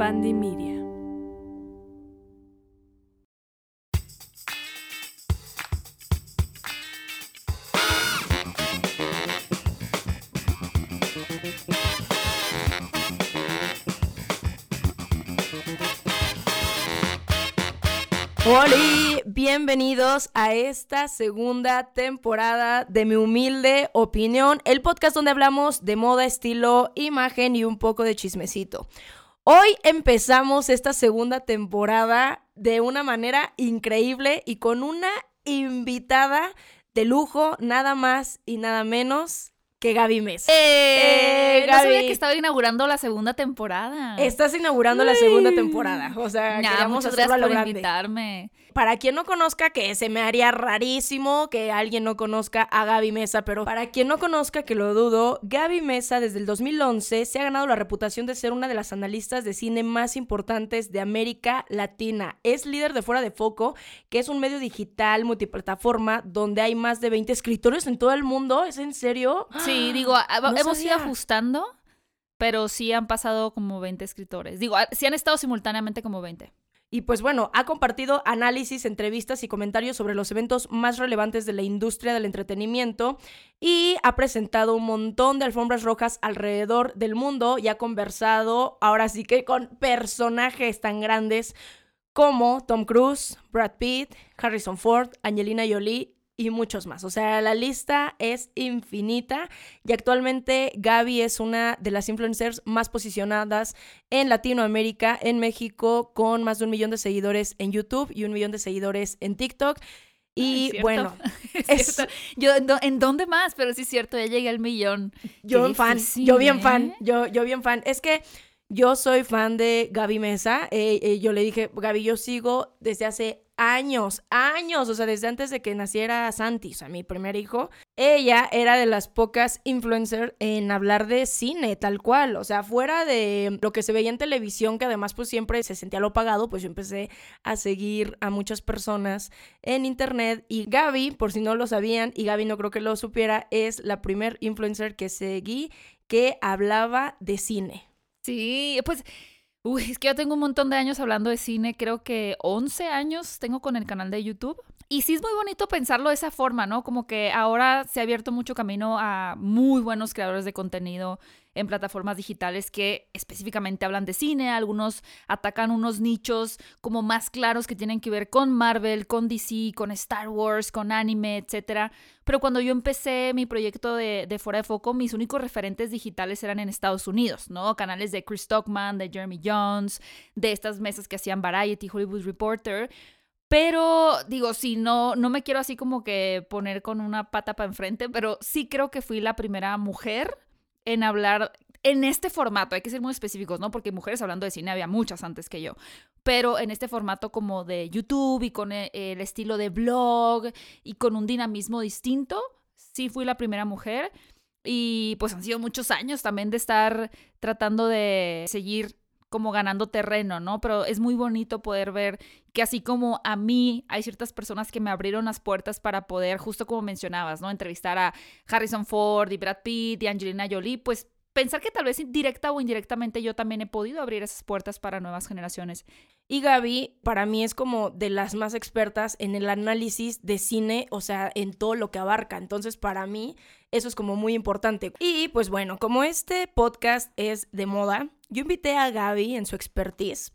Fandi Media. Hola, bienvenidos a esta segunda temporada de Mi Humilde Opinión, el podcast donde hablamos de moda, estilo, imagen y un poco de chismecito. Hoy empezamos esta segunda temporada de una manera increíble y con una invitada de lujo, nada más y nada menos que Gaby Mesa. ¡Eh! no sabía que estaba inaugurando la segunda temporada. Estás inaugurando la segunda temporada. O sea, ya, queríamos muchas hacerlo a gracias lo por grande. invitarme. Para quien no conozca, que se me haría rarísimo que alguien no conozca a Gaby Mesa, pero para quien no conozca, que lo dudo, Gaby Mesa desde el 2011 se ha ganado la reputación de ser una de las analistas de cine más importantes de América Latina. Es líder de Fuera de Foco, que es un medio digital multiplataforma donde hay más de 20 escritores en todo el mundo. ¿Es en serio? Sí, digo, No hemos sabía. ido ajustando, pero sí han pasado como 20 escritores. Digo, sí han estado simultáneamente como 20. Y pues bueno, ha compartido análisis, entrevistas y comentarios sobre los eventos más relevantes de la industria del entretenimiento y ha presentado un montón de alfombras rojas alrededor del mundo y ha conversado ahora sí que con personajes tan grandes como Tom Cruise, Brad Pitt, Harrison Ford, Angelina Jolie y muchos más. O sea, la lista es infinita y actualmente Gaby es una de las influencers más posicionadas en Latinoamérica, en México, con más de un millón de seguidores en YouTube y un millón de seguidores en TikTok. Y ¿cierto? bueno, Es. Yo, ¿en dó- ¿en dónde más? Pero sí es cierto, ya llegué al millón. yo bien fan, yo bien ¿eh? fan, yo, yo bien fan. Es que yo soy fan de Gaby Mesa. eh, eh, yo le dije, Gaby, yo sigo desde hace años, años, o sea, desde antes de que naciera Santi, o sea, mi primer hijo. Ella era de las pocas influencers en hablar de cine, tal cual. O sea, fuera de lo que se veía en televisión, que además pues siempre se sentía lo pagado, pues yo empecé a seguir a muchas personas en internet. Y Gaby, por si no lo sabían, y Gaby no creo que lo supiera, es la primer influencer que seguí que hablaba de cine. Sí, pues, uy, es que yo tengo un montón de años hablando de cine, creo que 11 años tengo con el canal de YouTube. Y sí es muy bonito pensarlo de esa forma, ¿no? Como que ahora se ha abierto mucho camino a muy buenos creadores de contenido en plataformas digitales que específicamente hablan de cine, algunos atacan unos nichos como más claros que tienen que ver con Marvel, con DC, con Star Wars, con anime, etcétera. Pero cuando yo empecé mi proyecto de, de Fuera de Foco, mis únicos referentes digitales eran en Estados Unidos, ¿no? Canales de Chris Stockman, de Jeremy Jones, de estas mesas que hacían Variety, Hollywood Reporter. Pero digo, sí, no, no me quiero así como que poner con una pata para enfrente, pero sí creo que fui la primera mujer en hablar en este formato. Hay que ser muy específicos, ¿no? Porque mujeres hablando de cine había muchas antes que yo. Pero en este formato como de YouTube y con e- el estilo de blog y con un dinamismo distinto, sí fui la primera mujer. Y pues han sido muchos años también de estar tratando de seguir como ganando terreno, ¿no? Pero es muy bonito poder ver que así como a mí hay ciertas personas que me abrieron las puertas para poder, justo como mencionabas, ¿no? Entrevistar a Harrison Ford y Brad Pitt y Angelina Jolie, pues pensar que tal vez directa o indirectamente yo también he podido abrir esas puertas para nuevas generaciones. Y Gaby, para mí, es como de las más expertas en el análisis de cine, o sea, en todo lo que abarca. Entonces, para mí, eso es como muy importante. Y pues bueno, como este podcast es de moda, yo invité a Gaby en su expertise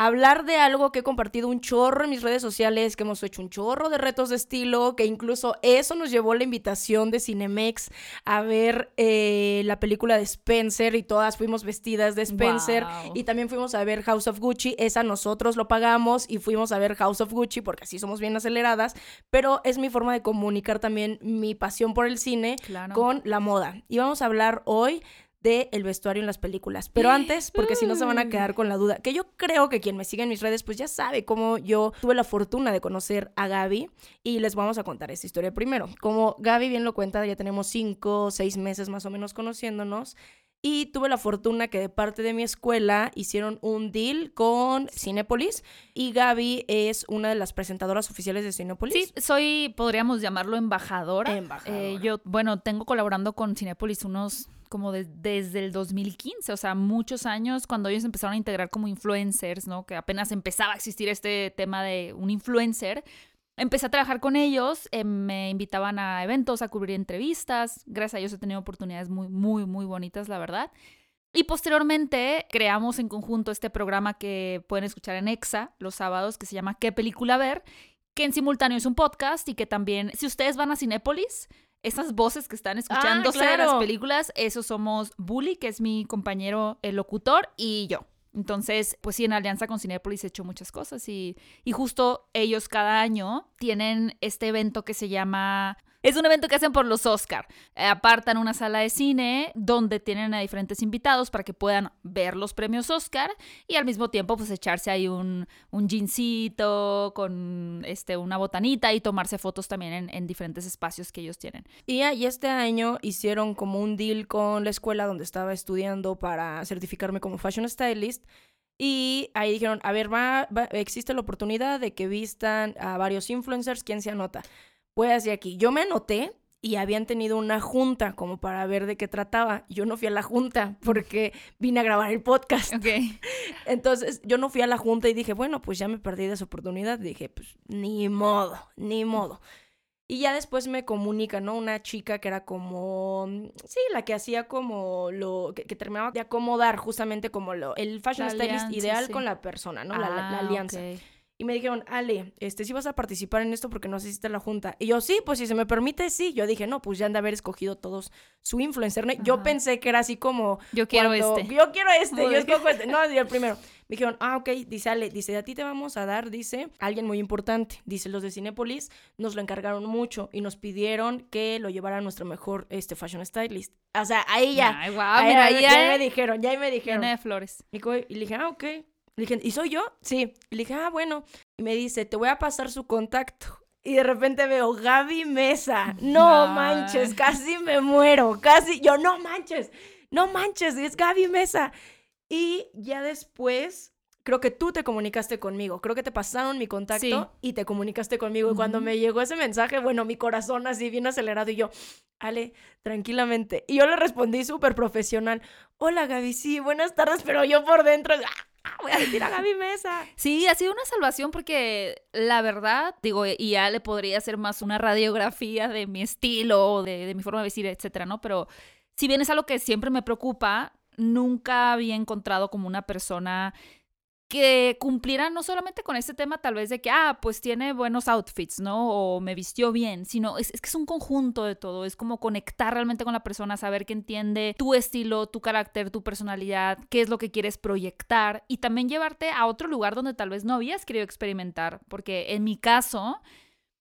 a hablar de algo que he compartido un chorro en mis redes sociales, que hemos hecho un chorro de retos de estilo, que incluso eso nos llevó la invitación de Cinemex a ver eh, la película de Spencer y todas fuimos vestidas de Spencer. Wow. Y también fuimos a ver House of Gucci, esa nosotros lo pagamos y fuimos a ver House of Gucci porque así somos bien aceleradas, pero es mi forma de comunicar también mi pasión por el cine Claro. con la moda. Y vamos a hablar hoy de el vestuario en las películas. Pero antes, porque si no se van a quedar con la duda, que yo creo que quien me sigue en mis redes pues ya sabe cómo yo tuve la fortuna de conocer a Gaby y les vamos a contar esta historia primero. Como Gaby bien lo cuenta, ya tenemos cinco o seis meses más o menos conociéndonos. y tuve la fortuna que de parte de mi escuela hicieron un deal con Cinepolis y Gaby es una de las presentadoras oficiales de Cinepolis. Sí, soy, podríamos llamarlo embajadora. Embajadora. Eh, yo, bueno, tengo colaborando con Cinepolis unos como de- desde el 2015, o sea, muchos años cuando ellos empezaron a integrar como influencers, ¿no? Que apenas empezaba a existir este tema de un influencer. Empecé a trabajar con ellos, eh, me invitaban a eventos, a cubrir entrevistas. Gracias a ellos he tenido oportunidades muy, muy, muy bonitas, la verdad. Y posteriormente creamos en conjunto este programa que pueden escuchar en EXA los sábados, que se llama ¿Qué película ver? Que en simultáneo es un podcast y que también, si ustedes van a Cinépolis, esas voces que están escuchándose de las películas, esos somos Bully, que es mi compañero el locutor, y yo. Entonces, pues sí, en alianza con Cinépolis he hecho muchas cosas y, y justo ellos cada año tienen este evento que se llama... Es un evento que hacen por los Oscar. Eh, apartan una sala de cine donde tienen a diferentes invitados para que puedan ver los premios Oscar y al mismo tiempo pues echarse ahí un, un gincito con este, una botanita y tomarse fotos también en, en diferentes espacios que ellos tienen. Y, y este año hicieron como un deal con la escuela donde estaba estudiando para certificarme como fashion stylist. Y ahí dijeron, a ver, va, va- existe la oportunidad de que vistan a varios influencers, ¿quién se anota? Pues de aquí, yo me anoté y habían tenido una junta como para ver de qué trataba. Yo no fui a la junta porque vine a grabar el podcast. Ok. Entonces yo no fui a la junta y dije, bueno, pues ya me perdí de esa oportunidad. Dije, pues ni modo, ni modo. Y ya después me comunica, ¿no? Una chica que era como, mm, sí, la que hacía como lo, que, que terminaba de acomodar justamente como lo, el fashion La stylist alianza, ideal sí. con la persona, ¿no? La, la- la Ah, alianza. ok. Y me dijeron, Ale, este, sí vas a participar en esto porque no asististe a la junta. Y yo, sí, pues si se me permite, sí. Yo dije, no, pues ya han de haber escogido todos su influencer. ¿no? Yo pensé que era así como... Yo quiero cuando- este. Yo quiero este, Muy yo escojo este. No, yo el primero. Me dijeron, ah, ok, dice Ale, dice, a ti te vamos a dar, dice, alguien muy importante. Dice, los de Cinépolis nos lo encargaron mucho y nos pidieron que lo llevara nuestro mejor este, fashion stylist. O sea, ahí ya. Ay, guau, ahí, mira, ahí ya, ya, me dijeron, ya ahí me dijeron. llena de flores. Y y le dije, ah, ok. Le dije, ¿y soy yo? Sí. Le dije, ah, bueno. Y me dice, te voy a pasar su contacto. Y de repente veo Gaby Mesa. No Ay. manches, casi me muero. Casi, yo, no manches, no manches, es Gaby Mesa. Y ya después, creo que tú te comunicaste conmigo. Creo que te pasaron mi contacto Sí. y te comunicaste conmigo. Y cuando Ujú. me llegó ese mensaje, bueno, mi corazón así bien acelerado y yo, Ale, tranquilamente. Y yo le respondí súper profesional. Hola Gaby, sí, buenas tardes, pero yo por dentro, "Ah, voy a decir a Gaby Mesa. Sí, ha sido una salvación porque la verdad, digo, y ya le podría hacer más una radiografía de mi estilo, de, de mi forma de vestir, etcétera, ¿no? Pero si bien es algo que siempre me preocupa, nunca había encontrado como una persona que cumpliera no solamente con este tema tal vez de que, ah, pues tiene buenos outfits, ¿no? O me vistió bien, sino es, es que es un conjunto de todo, es como conectar realmente con la persona, saber que entiende tu estilo, tu carácter, tu personalidad, qué es lo que quieres proyectar y también llevarte a otro lugar donde tal vez no habías querido experimentar, porque en mi caso...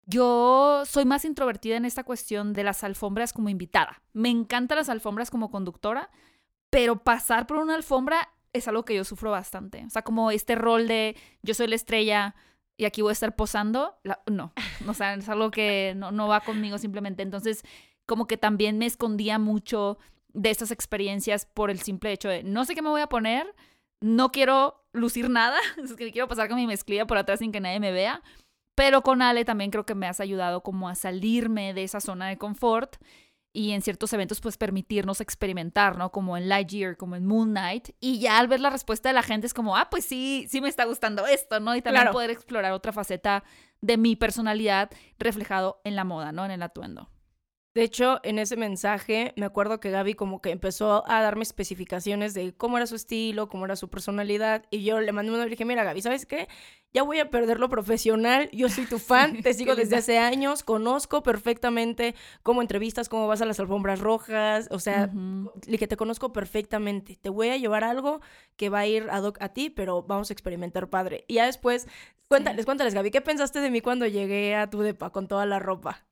Yo soy más introvertida en esta cuestión de las alfombras como invitada. Me encantan las alfombras como conductora, pero pasar por una alfombra es algo que yo sufro bastante. O sea, como este rol de yo soy la estrella y aquí voy a estar posando, la- no. O sea, es algo que no, no va conmigo simplemente. Entonces, como que también me escondía mucho de estas experiencias por el simple hecho de no sé qué me voy a poner, no quiero lucir nada, es que quiero pasar con mi mezclilla por atrás sin que nadie me vea. Pero con Ale también creo que me has ayudado como a salirme de esa zona de confort y en ciertos eventos pues permitirnos experimentar, ¿no? Como en Lightyear, como en Moon Knight. Y ya al ver la respuesta de la gente es como, ah, pues sí, sí me está gustando esto, ¿no? Y también Claro. poder explorar otra faceta de mi personalidad reflejado en la moda, ¿no? En el atuendo. De hecho, en ese mensaje me acuerdo que Gaby como que empezó a darme especificaciones de cómo era su estilo, cómo era su personalidad. Y yo le mandé una y dije, mira Gaby, ¿sabes qué? Ya voy a perder lo profesional. Yo soy tu fan, te sigo desde hace años, conozco perfectamente cómo entrevistas, cómo vas a las alfombras rojas. O sea, le que te conozco perfectamente. Te voy a llevar algo que va a ir ad hoc a ti, pero vamos a experimentar padre. Y ya después, cuéntales, cuéntales, Gaby, ¿qué pensaste de mí cuando llegué a tu depa con toda la ropa?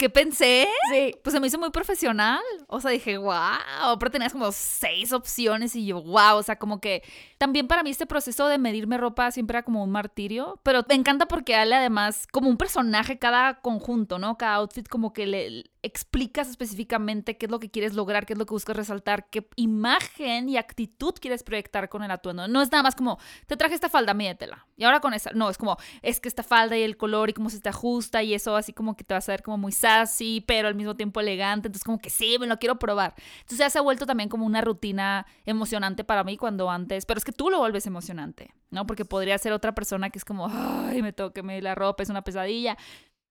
¿Qué pensé? Sí. Pues se me hizo muy profesional. O sea, dije, wow. Pero tenías como seis opciones y yo, wow. O sea, como que también para mí este proceso de medirme ropa siempre era como un martirio. Pero me encanta porque Ale además, como un personaje cada conjunto, ¿no? Cada outfit como que le, explicas específicamente qué es lo que quieres lograr, qué es lo que buscas resaltar, qué imagen y actitud quieres proyectar con el atuendo. No es nada más como, te traje esta falda, mídetela. Y ahora con esa. No, es como, es que esta falda y el color y cómo se te ajusta y eso así como que te vas a ver como muy sassy, pero al mismo tiempo elegante. Entonces como que sí, me lo quiero probar. Entonces ya se ha vuelto también como una rutina emocionante para mí cuando antes, pero es que tú lo vuelves emocionante, ¿no? Porque podría ser otra persona que es como, ay, me toque me la ropa, es una pesadilla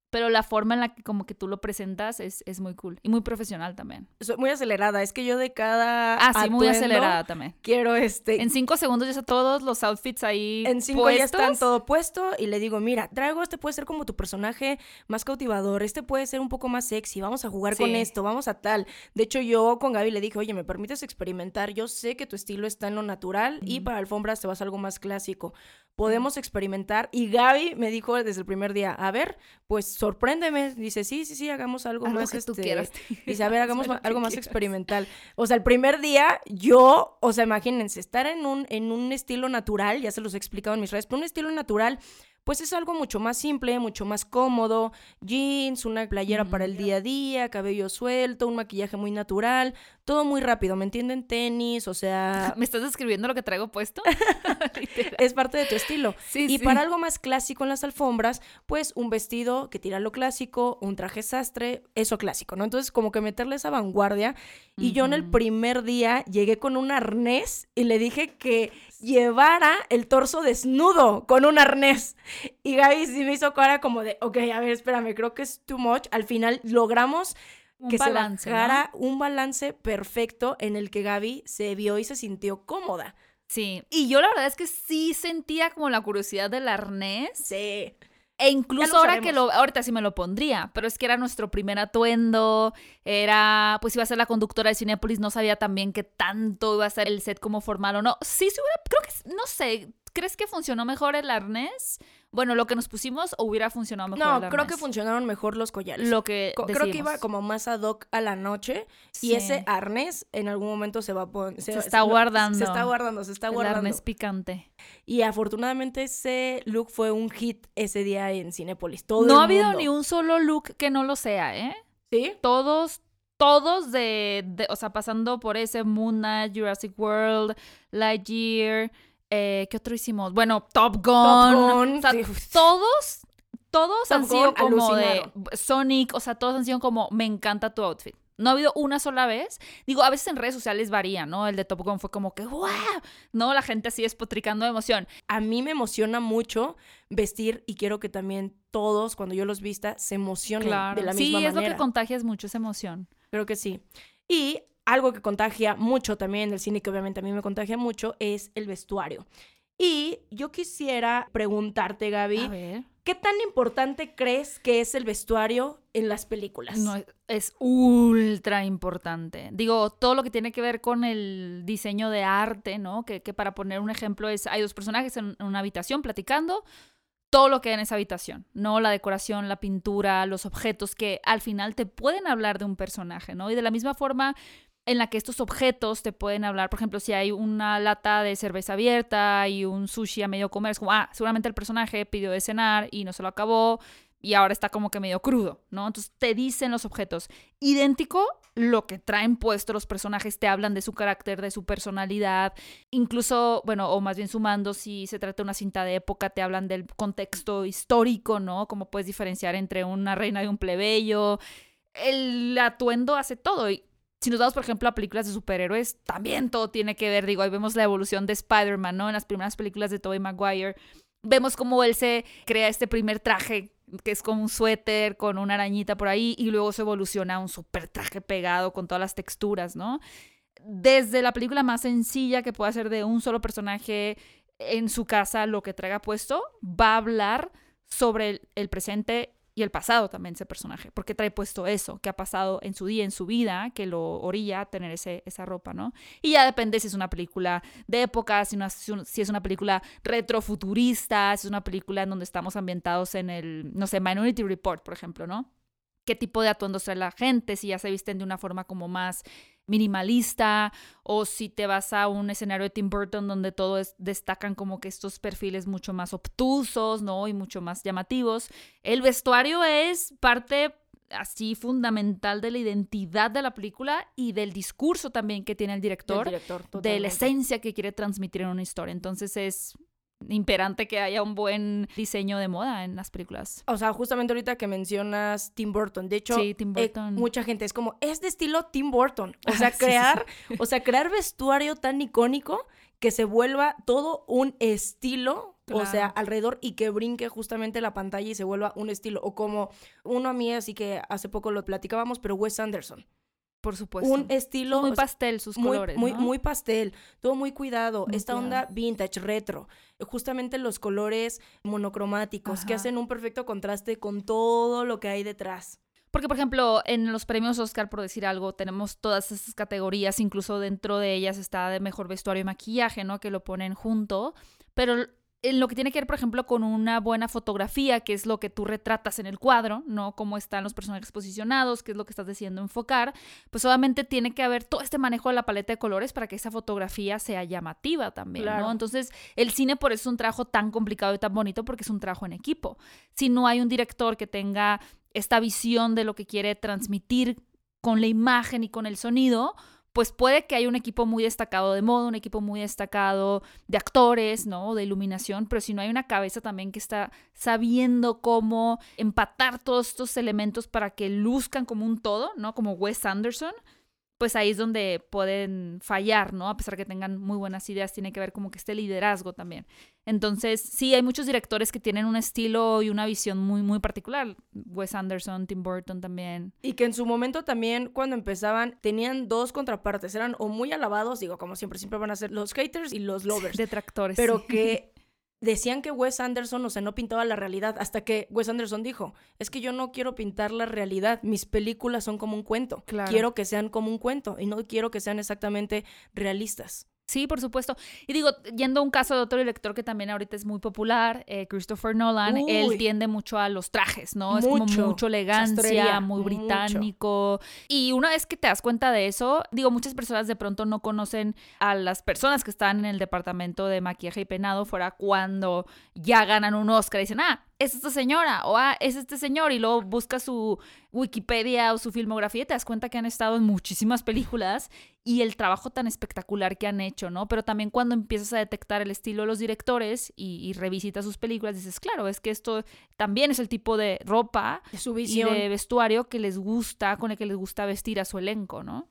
pero la forma en la que como que tú lo presentas es, es muy cool y muy profesional también. Soy muy acelerada, es que yo de cada Ah, sí, muy acelerada también. Quiero este... En cinco segundos ya están todos los outfits ahí En cinco ya están todo puesto y le digo, mira, traigo este puede ser como tu personaje más cautivador, este puede ser un poco más sexy, vamos a jugar con esto, vamos a tal. De hecho, yo con Gaby le dije, oye, ¿me permites experimentar? Yo sé que tu estilo está en lo natural y para alfombras te vas a algo más clásico. Podemos experimentar. Y Gaby me dijo desde el primer día, a ver, pues sorpréndeme. Dice, sí, sí, sí, hagamos algo, más. Que este... tú quieras. Dice, a ver, hagamos algo más experimental. O sea, el primer día, yo, o sea, imagínense, estar en un, en un estilo natural, ya se los he explicado en mis redes, pero un estilo natural pues es algo mucho más simple, mucho más cómodo, jeans, una playera para el día a día, cabello suelto, un maquillaje muy natural, todo muy rápido, ¿me entienden? Tenis, o sea... ¿Me estás describiendo lo que traigo puesto? es parte de tu estilo. y para algo más clásico en las alfombras, pues un vestido que tira lo clásico, un traje sastre, eso clásico, ¿no? Entonces como que meterle esa vanguardia. Y yo en el primer día llegué con un arnés y le dije que llevara el torso desnudo con un arnés. Y Gaby sí me hizo cara como de, ok, a ver, espérame, creo que es too much. Al final logramos que se bajara un balance perfecto en el que Gaby se vio y se sintió cómoda. Sí, y yo la verdad es que sí sentía como la curiosidad del arnés. Sí. E incluso ahora que lo, ahorita sí me lo pondría, pero es que era nuestro primer atuendo, era, pues iba a ser la conductora de Cinepolis, no sabía también qué tanto iba a ser el set como formal o no. Sí, sí, creo que, no sé, ¿crees que funcionó mejor el arnés? Bueno, lo que nos pusimos hubiera funcionado mejor. No, creo que funcionaron mejor los collares. Lo que creo que iba como más ad hoc a la noche y ese arnés en algún momento se va a poner. Se, está guardando. Se está guardando, se está guardando. El arnés picante. Y afortunadamente ese look fue un hit ese día en Cinepolis. Todo no ha habido ni un solo look que no lo sea, ¿eh? Sí. Todos, todos de, o sea, pasando por ese Moon Knight, Jurassic World, Lightyear. Eh, ¿Qué otro hicimos? Bueno, Top Gun. todos, todos han sido como de Sonic, o sea, todos han sido como, me encanta tu outfit. No ha habido una sola vez. Digo, a veces en redes sociales varía, ¿no? El de Top Gun fue como que, ¡wow! No, la gente así despotricando de emoción. A mí me emociona mucho vestir y quiero que también todos, cuando yo los vista, se emocionen de la misma manera. Sí, es lo que contagias mucho, esa emoción. Creo que sí. Y algo que contagia mucho también el cine, que obviamente a mí me contagia mucho, es el vestuario. Y yo quisiera preguntarte, Gaby, ¿qué tan importante crees que es el vestuario en las películas? No, es ultra importante. Digo, todo lo que tiene que ver con el diseño de arte, ¿no? Que, que para poner un ejemplo es, hay dos personajes en una habitación platicando, todo lo que hay en esa habitación, ¿no? La decoración, la pintura, los objetos que al final te pueden hablar de un personaje, ¿no? Y de la misma forma en la que estos objetos te pueden hablar, por ejemplo, si hay una lata de cerveza abierta y un sushi a medio comer, como, ah, seguramente el personaje pidió de cenar y no se lo acabó y ahora está como que medio crudo, ¿no? Entonces te dicen los objetos. Idéntico, lo que traen puesto los personajes te hablan de su carácter, de su personalidad, incluso, bueno, o más bien sumando, si se trata de una cinta de época, te hablan del contexto histórico, ¿no? Como puedes diferenciar entre una reina y un plebeyo. El atuendo hace todo. Y si nos damos, por ejemplo, a películas de superhéroes, también todo tiene que ver, digo, ahí vemos la evolución de Spider-Man, ¿no? En las primeras películas de Tobey Maguire, vemos cómo él se crea este primer traje que es como un suéter con una arañita por ahí y luego se evoluciona a un super traje pegado con todas las texturas, ¿no? Desde la película más sencilla que puede ser de un solo personaje en su casa, lo que traiga puesto, va a hablar sobre el, el presente y el pasado también ese personaje, porque trae puesto eso, que ha pasado en su día, en su vida, que lo orilla a tener ese, esa ropa, ¿no? Y ya depende si es una película de época, si, si es una película retrofuturista, si es una película en donde estamos ambientados en el, no sé, Minority Report, por ejemplo, ¿no? qué tipo de atuendos trae la gente, si ya se visten de una forma como más minimalista o si te vas a un escenario de Tim Burton donde todos destacan como que estos perfiles mucho más obtusos, ¿no? Y mucho más llamativos. El vestuario es parte así fundamental de la identidad de la película y del discurso también que tiene el director, El director, de la esencia que quiere transmitir en una historia. Entonces es imperante que haya un buen diseño de moda en las películas. O sea, justamente ahorita que mencionas Tim Burton, de hecho, Sí, Tim eh, mucha gente es como, es de estilo Tim Burton. O sea, sí, sí, crear, o sea, crear vestuario tan icónico que se vuelva todo un estilo, o sea, alrededor y que brinque justamente la pantalla y se vuelva un estilo. O como uno a mí, así que hace poco lo platicábamos, pero Wes Anderson. Por supuesto. Un estilo muy pastel sus muy, colores, muy, ¿no? muy pastel, todo muy cuidado. Muy Esta cuidado. onda vintage, retro. Justamente los colores monocromáticos que hacen un perfecto contraste con todo lo que hay detrás. Porque, por ejemplo, en los premios Oscar, por decir algo, tenemos todas esas categorías, incluso dentro de ellas está de mejor vestuario y maquillaje, ¿no? Que lo ponen junto. Pero en lo que tiene que ver, por ejemplo, con una buena fotografía, que es lo que tú retratas en el cuadro, ¿no? Cómo están los personajes posicionados, qué es lo que estás decidiendo enfocar, pues obviamente tiene que haber todo este manejo de la paleta de colores para que esa fotografía sea llamativa también, Claro. ¿no? Entonces, el cine por eso es un trabajo tan complicado y tan bonito porque es un trabajo en equipo. Si no hay un director que tenga esta visión de lo que quiere transmitir con la imagen y con el sonido, pues puede que haya un equipo muy destacado de moda, un equipo muy destacado de actores, ¿no? De iluminación, pero si no hay una cabeza también que está sabiendo cómo empatar todos estos elementos para que luzcan como un todo, ¿no? Como Wes Anderson, pues ahí es donde pueden fallar, ¿no? A pesar que tengan muy buenas ideas, tiene que ver como que este liderazgo también. Entonces, sí, hay muchos directores que tienen un estilo y una visión muy, muy particular. Wes Anderson, Tim Burton también. Y que en su momento también, cuando empezaban, tenían dos contrapartes. Eran o muy alabados, digo, como siempre, siempre van a ser los haters y los lovers. Detractores. pero sí. que decían que Wes Anderson, o sea, no pintaba la realidad, hasta que Wes Anderson dijo, es que yo no quiero pintar la realidad, mis películas son como un cuento, Claro. quiero que sean como un cuento y no quiero que sean exactamente realistas. Sí, por supuesto. Y digo, yendo a un caso de otro director que también ahorita es muy popular, eh, Christopher Nolan, Uy. él tiende mucho a los trajes, ¿no? es como Mucho. mucho elegancia, Sastrería, muy mucho. británico. Y una vez que te das cuenta de eso, digo, muchas personas de pronto no conocen a las personas que están en el departamento de maquillaje y peinado fuera cuando ya ganan un Oscar y dicen, ah, es esta señora o ah, es este señor y luego buscas su Wikipedia o su filmografía y te das cuenta que han estado en muchísimas películas y el trabajo tan espectacular que han hecho, ¿no? Pero también cuando empiezas a detectar el estilo de los directores y, y revisitas sus películas, dices, claro, es que esto también es el tipo de ropa Su y visión de vestuario que les gusta, con el que les gusta vestir a su elenco, ¿no?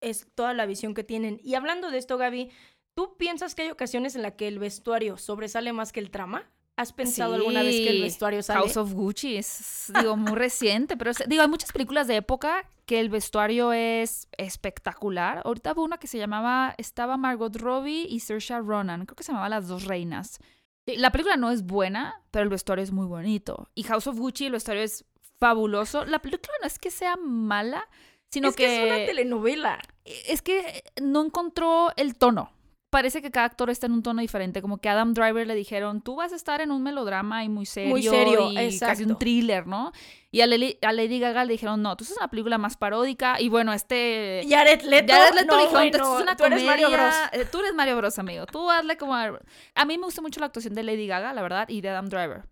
es toda la visión que tienen. Y hablando de esto, Gaby, ¿tú piensas que hay ocasiones en las que el vestuario sobresale más que el trama? ¿Has pensado alguna vez que el vestuario sale? House of Gucci es, digo, muy reciente, pero es- digo, hay muchas películas de época que el vestuario es espectacular. Ahorita hubo una que se llamaba, estaba Margot Robbie y Saoirse Ronan, creo que se llamaba Las Dos Reinas. La película no es buena, pero el vestuario es muy bonito. Y House of Gucci, el vestuario es fabuloso. La película no es que sea mala, sino es que, es una telenovela. es que no encontró el tono. Parece que cada actor está en un tono diferente. Como que a Adam Driver le dijeron, tú vas a estar en un melodrama y muy serio, Muy serio, y casi un thriller, ¿no? Y a, Lely- a Lady Gaga le dijeron, no, tú es una película más paródica. Y bueno, este... Jared Leto, Jared Leto no, le dijeron, bueno, "Esto es una tú eres Mario Bros. comedia". Eh, Tú eres Mario Bros, amigo. Tú hazle como... A mí me gusta mucho la actuación de Lady Gaga, la verdad, y de Adam Driver.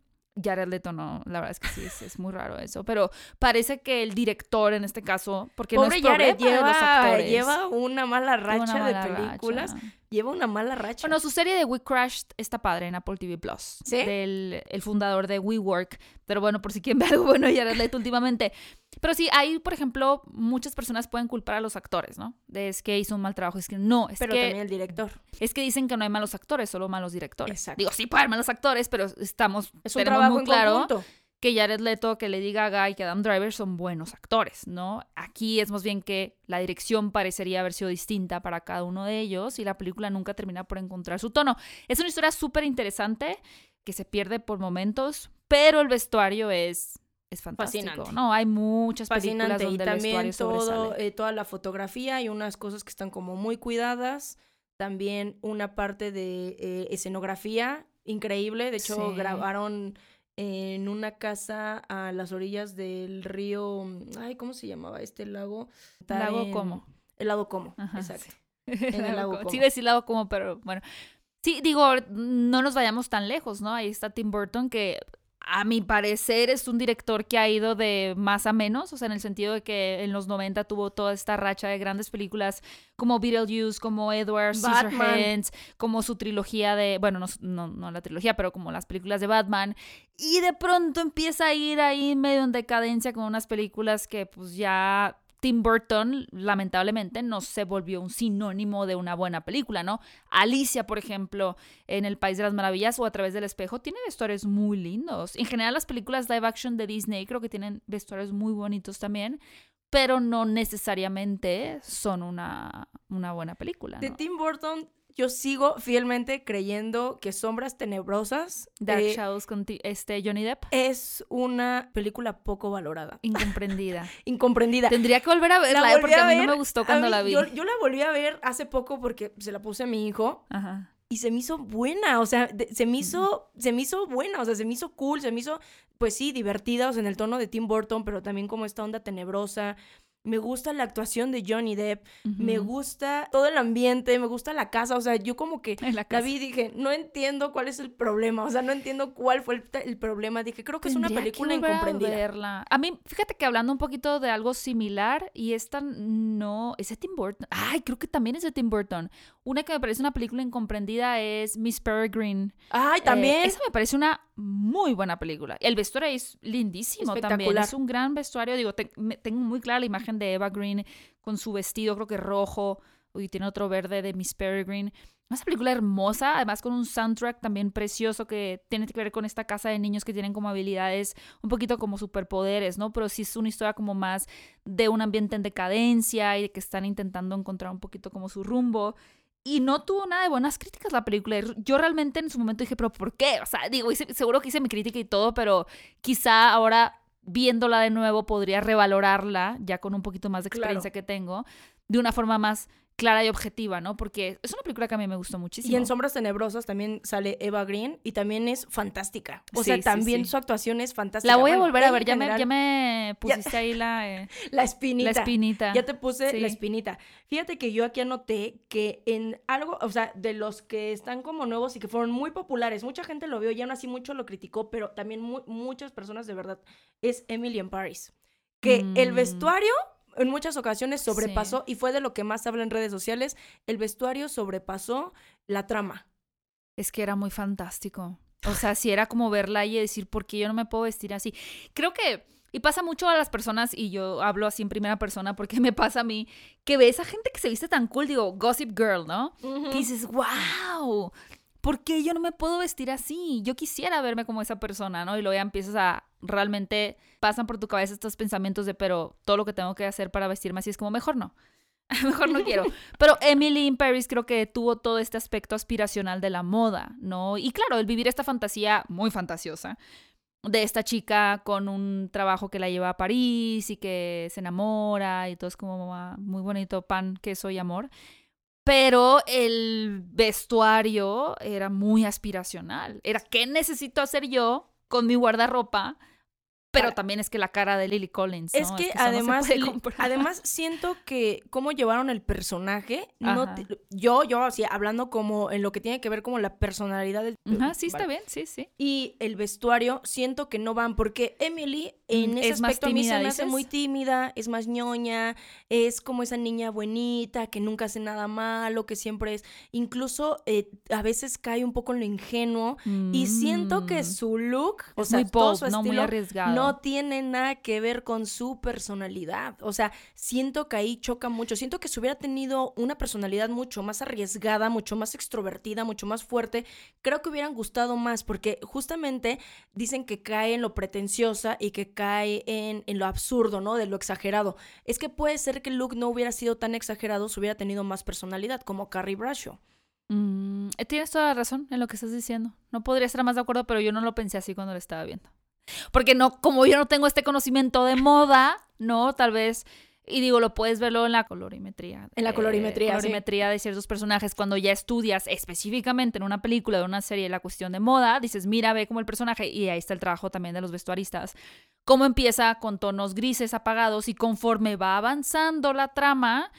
Jared Leto no, la verdad es que sí, es, es muy raro eso. Pero parece que el director en este caso, porque Pobre no es Jared, problema de los lleva, actores. lleva una mala una racha mala de películas. racha. Lleva una mala racha. Bueno, su serie de We Crashed está padre en Apple TV Plus. ¿Sí? Del el fundador de WeWork. Pero bueno, por si quieren ver algo bueno, Jared Leto últimamente. Pero sí, ahí, por ejemplo, muchas personas pueden culpar a los actores, ¿no? De es que hizo un mal trabajo. Es que no, es pero que también el director. es que dicen que no hay malos actores, solo malos directores. Exacto. Digo, sí puede haber malos actores, pero estamos Es un trabajo muy en claro conjunto. Que Jared Leto, que Lady Gaga y que Adam Driver son buenos actores, ¿no? Aquí es más bien que la dirección parecería haber sido distinta para cada uno de ellos y la película nunca termina por encontrar su tono. Es una historia súper interesante que se pierde por momentos, pero el vestuario es, es fantástico, Fascinante. ¿no? Hay muchas películas Fascinante. Y donde el también vestuario todo, sobresale. eh, toda la fotografía y unas cosas que están como muy cuidadas. También una parte de eh, escenografía increíble. De hecho, Sí. grabaron en una casa a las orillas del río. Ay, ¿cómo se llamaba este lago? Lago en- Como. El lago Como, Ajá, exacto. sí. En el lago Como. Como. Sí, decir lago como, pero bueno. Sí, digo, no nos vayamos tan lejos, ¿no? Ahí está Tim Burton que a mi parecer es un director que ha ido de más a menos, o sea, en el sentido de que en los 90 tuvo toda esta racha de grandes películas como Beetlejuice, como Edward Scissorhands, como su trilogía de, bueno, no, no, no, la trilogía, pero como las películas de Batman, y de pronto empieza a ir ahí medio en decadencia con unas películas que pues ya Tim Burton, lamentablemente, no se volvió un sinónimo de una buena película, ¿no? Alicia, por ejemplo, en El País de las Maravillas o A través del espejo, tiene vestuarios muy lindos. En general, las películas live action de Disney creo que tienen vestuarios muy bonitos también, pero no necesariamente son una, una buena película. De Tim Burton yo sigo fielmente creyendo que Sombras Tenebrosas. Dark eh, Shadows con este Johnny Depp. Es una película poco valorada. Incomprendida. Incomprendida. Tendría que volver a verla, eh, porque a, mí no me gustó cuando la vi. Yo, la volví a ver hace poco porque se la puse a mi hijo. Y se me hizo buena, o sea, se me hizo, se me hizo buena, o sea, se me hizo cool, se me hizo, pues sí, divertida, o sea, en el tono de Tim Burton, pero también como esta onda tenebrosa me gusta la actuación de Johnny Depp, me gusta todo el ambiente, me gusta la casa, o sea, yo como que la, vi y dije, no entiendo cuál es el problema, o sea, no entiendo cuál fue el, problema, dije, creo que es una película incomprendida. A, verla. a mí, fíjate que hablando un poquito de algo similar, y esta no, es de Tim Burton, ay, creo que también es de Tim Burton, una que me parece una película incomprendida es Miss Peregrine. Ay, también. Eh, esa me parece una muy buena película. El vestuario es lindísimo también. Es un gran vestuario. Digo, tengo muy clara la imagen de Eva Green con su vestido, creo que rojo. Y tiene otro verde de Miss Peregrine. Una película hermosa, además con un soundtrack también precioso que tiene que ver con esta casa de niños que tienen como habilidades un poquito como superpoderes, ¿no? Pero sí es una historia como más de un ambiente en decadencia y de que están intentando encontrar un poquito como su rumbo. Y no tuvo nada de buenas críticas la película. Yo realmente en su momento dije, pero ¿por qué? O sea, digo, seguro que hice mi crítica y todo, pero quizá ahora viéndola de nuevo podría revalorarla, ya con un poquito más de experiencia que tengo, de una forma más clara y objetiva, ¿no? Porque es una película que a mí me gustó muchísimo. Y en Sombras Tenebrosas también sale Eva Green y también es fantástica. O sea, también su actuación es fantástica. La voy a volver a ver, ya, me, ya me pusiste ahí la... Eh, la espinita. La espinita. Ya te puse la espinita. Fíjate que yo aquí anoté que en algo, o sea, de los que están como nuevos y que fueron muy populares, mucha gente lo vio y aún así mucho lo criticó, pero también muchas personas de verdad, es Emily in Paris. Que el mm. vestuario en muchas ocasiones sobrepasó, y fue de lo que más habla en redes sociales, el vestuario sobrepasó la trama. Es que era muy fantástico. O sea, si era como verla y decir, ¿por qué yo no me puedo vestir así? Creo que, y pasa mucho a las personas, y yo hablo así en primera persona porque me pasa a mí, que ves a gente que se viste tan cool, digo, Gossip Girl, ¿no? Que dices, wow, ¿por qué yo no me puedo vestir así? Yo quisiera verme como esa persona, ¿no? Y luego ya empiezas a realmente pasan por tu cabeza estos pensamientos de, pero todo lo que tengo que hacer para vestirme así es como, mejor no. mejor no quiero. Pero Emily in Paris creo que tuvo todo este aspecto aspiracional de la moda, ¿no? Y claro, el vivir esta fantasía muy fantasiosa de esta chica con un trabajo que la lleva a París y que se enamora y todo es como muy bonito, pan, queso y amor. Pero el vestuario era muy aspiracional. Era, ¿qué necesito hacer yo con mi guardarropa? Pero también es que la cara de Lily Collins. Es que, además, además siento que cómo llevaron el personaje, no yo, yo así hablando como en lo que tiene que ver como la personalidad del. Ajá, sí, está bien, sí, sí. Y el vestuario, siento que no van, porque Emily en mm, ese es aspecto a mí se me hace muy tímida, es más ñoña, es como esa niña buenita que nunca hace nada malo, que siempre es. Incluso eh, a veces cae un poco en lo ingenuo. Y siento que mm. su look, o sea, muy todo su estilo, no muy arriesgado no tiene nada que ver con su personalidad. O sea, siento que ahí choca mucho. Siento que si hubiera tenido una personalidad mucho más arriesgada, mucho más extrovertida, mucho más fuerte, creo que hubieran gustado más porque justamente dicen que cae en lo pretenciosa y que cae en, en lo absurdo, ¿no? De lo exagerado. Es que puede ser que Luke no hubiera sido tan exagerado si hubiera tenido más personalidad, como Carrie Bradshaw. Mm, eh, tienes toda la razón en lo que estás diciendo. No podría estar más de acuerdo, pero yo no lo pensé así cuando lo estaba viendo. Porque no, como yo no tengo este conocimiento de moda, ¿no? Tal vez, y digo, lo puedes verlo en la colorimetría. En la eh, colorimetría. colorimetría de ciertos personajes. Cuando ya estudias específicamente en una película, de una serie, la cuestión de moda, dices, mira, ve como el personaje, y ahí está el trabajo también de los vestuaristas. Cómo empieza con tonos grises apagados y conforme va avanzando la trama,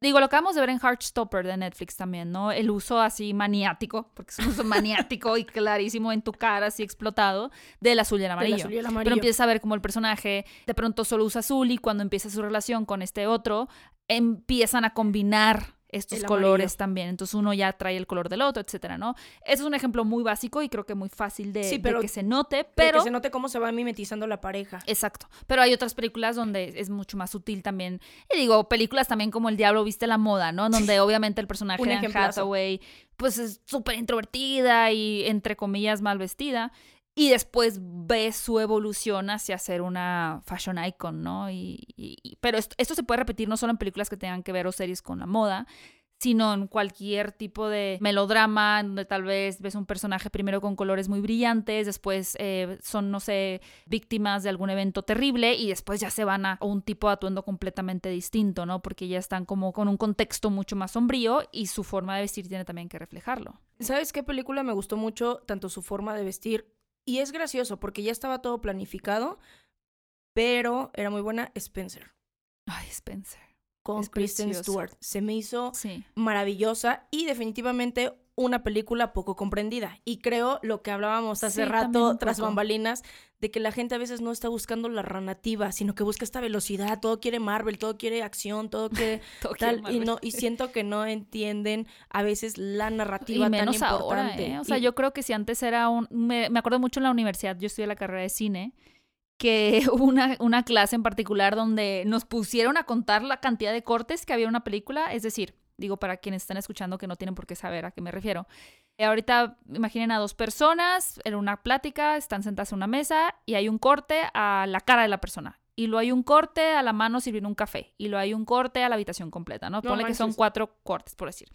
Digo, lo acabamos de ver en Heartstopper de Netflix también, ¿no? El uso así maniático, porque es un uso maniático y clarísimo en tu cara, así explotado, del azul y el amarillo. Del azul y el amarillo. Pero empiezas a ver como el personaje de pronto solo usa azul y cuando empieza su relación con este otro, empiezan a combinar estos El colores amarillo. también. Entonces uno ya trae el color del otro, etcétera, ¿no? Eso es un ejemplo muy básico y creo que muy fácil de, Sí, de pero- que se note, Pero que se note cómo se va mimetizando la pareja. Exacto. Pero hay otras películas donde es mucho más sutil también. Y digo, películas también como El Diablo Viste la Moda, ¿no? Donde obviamente el personaje de. Hathaway, pues es súper introvertida y entre comillas mal vestida. Y después ves su evolución hacia ser una fashion icon, ¿no? Y, pero esto, se puede repetir no solo en películas que tengan que ver o series con la moda, sino en cualquier tipo de melodrama, donde tal vez ves un personaje primero con colores muy brillantes, después eh, son, no sé, víctimas de algún evento terrible y después ya se van a un tipo de atuendo completamente distinto, ¿no? Porque ya están como con un contexto mucho más sombrío y su forma de vestir tiene también que reflejarlo. ¿Sabes qué película me gustó mucho? Tanto su forma de vestir. Y es gracioso porque ya estaba todo planificado, pero era muy buena Spencer. Ay, Spencer. Con Es Kristen. Stewart. Se me hizo Sí. maravillosa y definitivamente una película poco comprendida. Y creo lo que hablábamos hace Sí, rato tras bambalinas, de que la gente a veces no está buscando la narrativa, sino que busca esta velocidad, todo quiere Marvel, todo quiere acción, todo quiere Todo tal, quiere y no, y siento que no entienden a veces la Y narrativa menos tan ahora, importante. ¿eh? O sea, Y- yo creo que si antes era un... Me, me acuerdo mucho en la universidad, yo estudié la carrera de cine, que hubo una, una clase en particular donde nos pusieron a contar la cantidad de cortes que había en una película, es decir, digo para quienes están escuchando que no tienen por qué saber a qué me refiero. Eh, ahorita imaginen a dos personas en una plática, están sentadas en una mesa y hay un corte a la cara de la persona. Y lo hay un corte a la mano sirviendo un café. Y lo hay un corte a la habitación completa, ¿no? No Ponle que son cuatro cortes, por decir.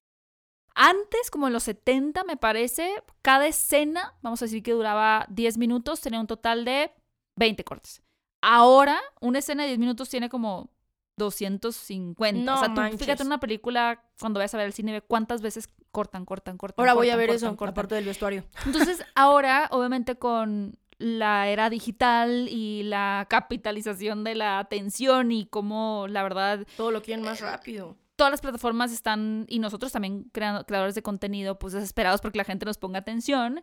Antes, como en los 70, me parece, cada escena, vamos a decir que duraba 10 minutos, tenía un total de 20 cortes. Ahora, una escena de 10 minutos tiene como 250. No o sea, tú manches. fíjate en una película, cuando vayas a ver el cine, ve cuántas veces cortan, cortan, cortan. Ahora voy a cortan, ver cortan, eso, cortan. aparte del vestuario. Entonces, ahora, obviamente, con la era digital y la capitalización de la atención y cómo, la verdad, Todo lo quieren más rápido. todas las plataformas están, y nosotros también creando- creadores de contenido, pues desesperados porque la gente nos ponga atención,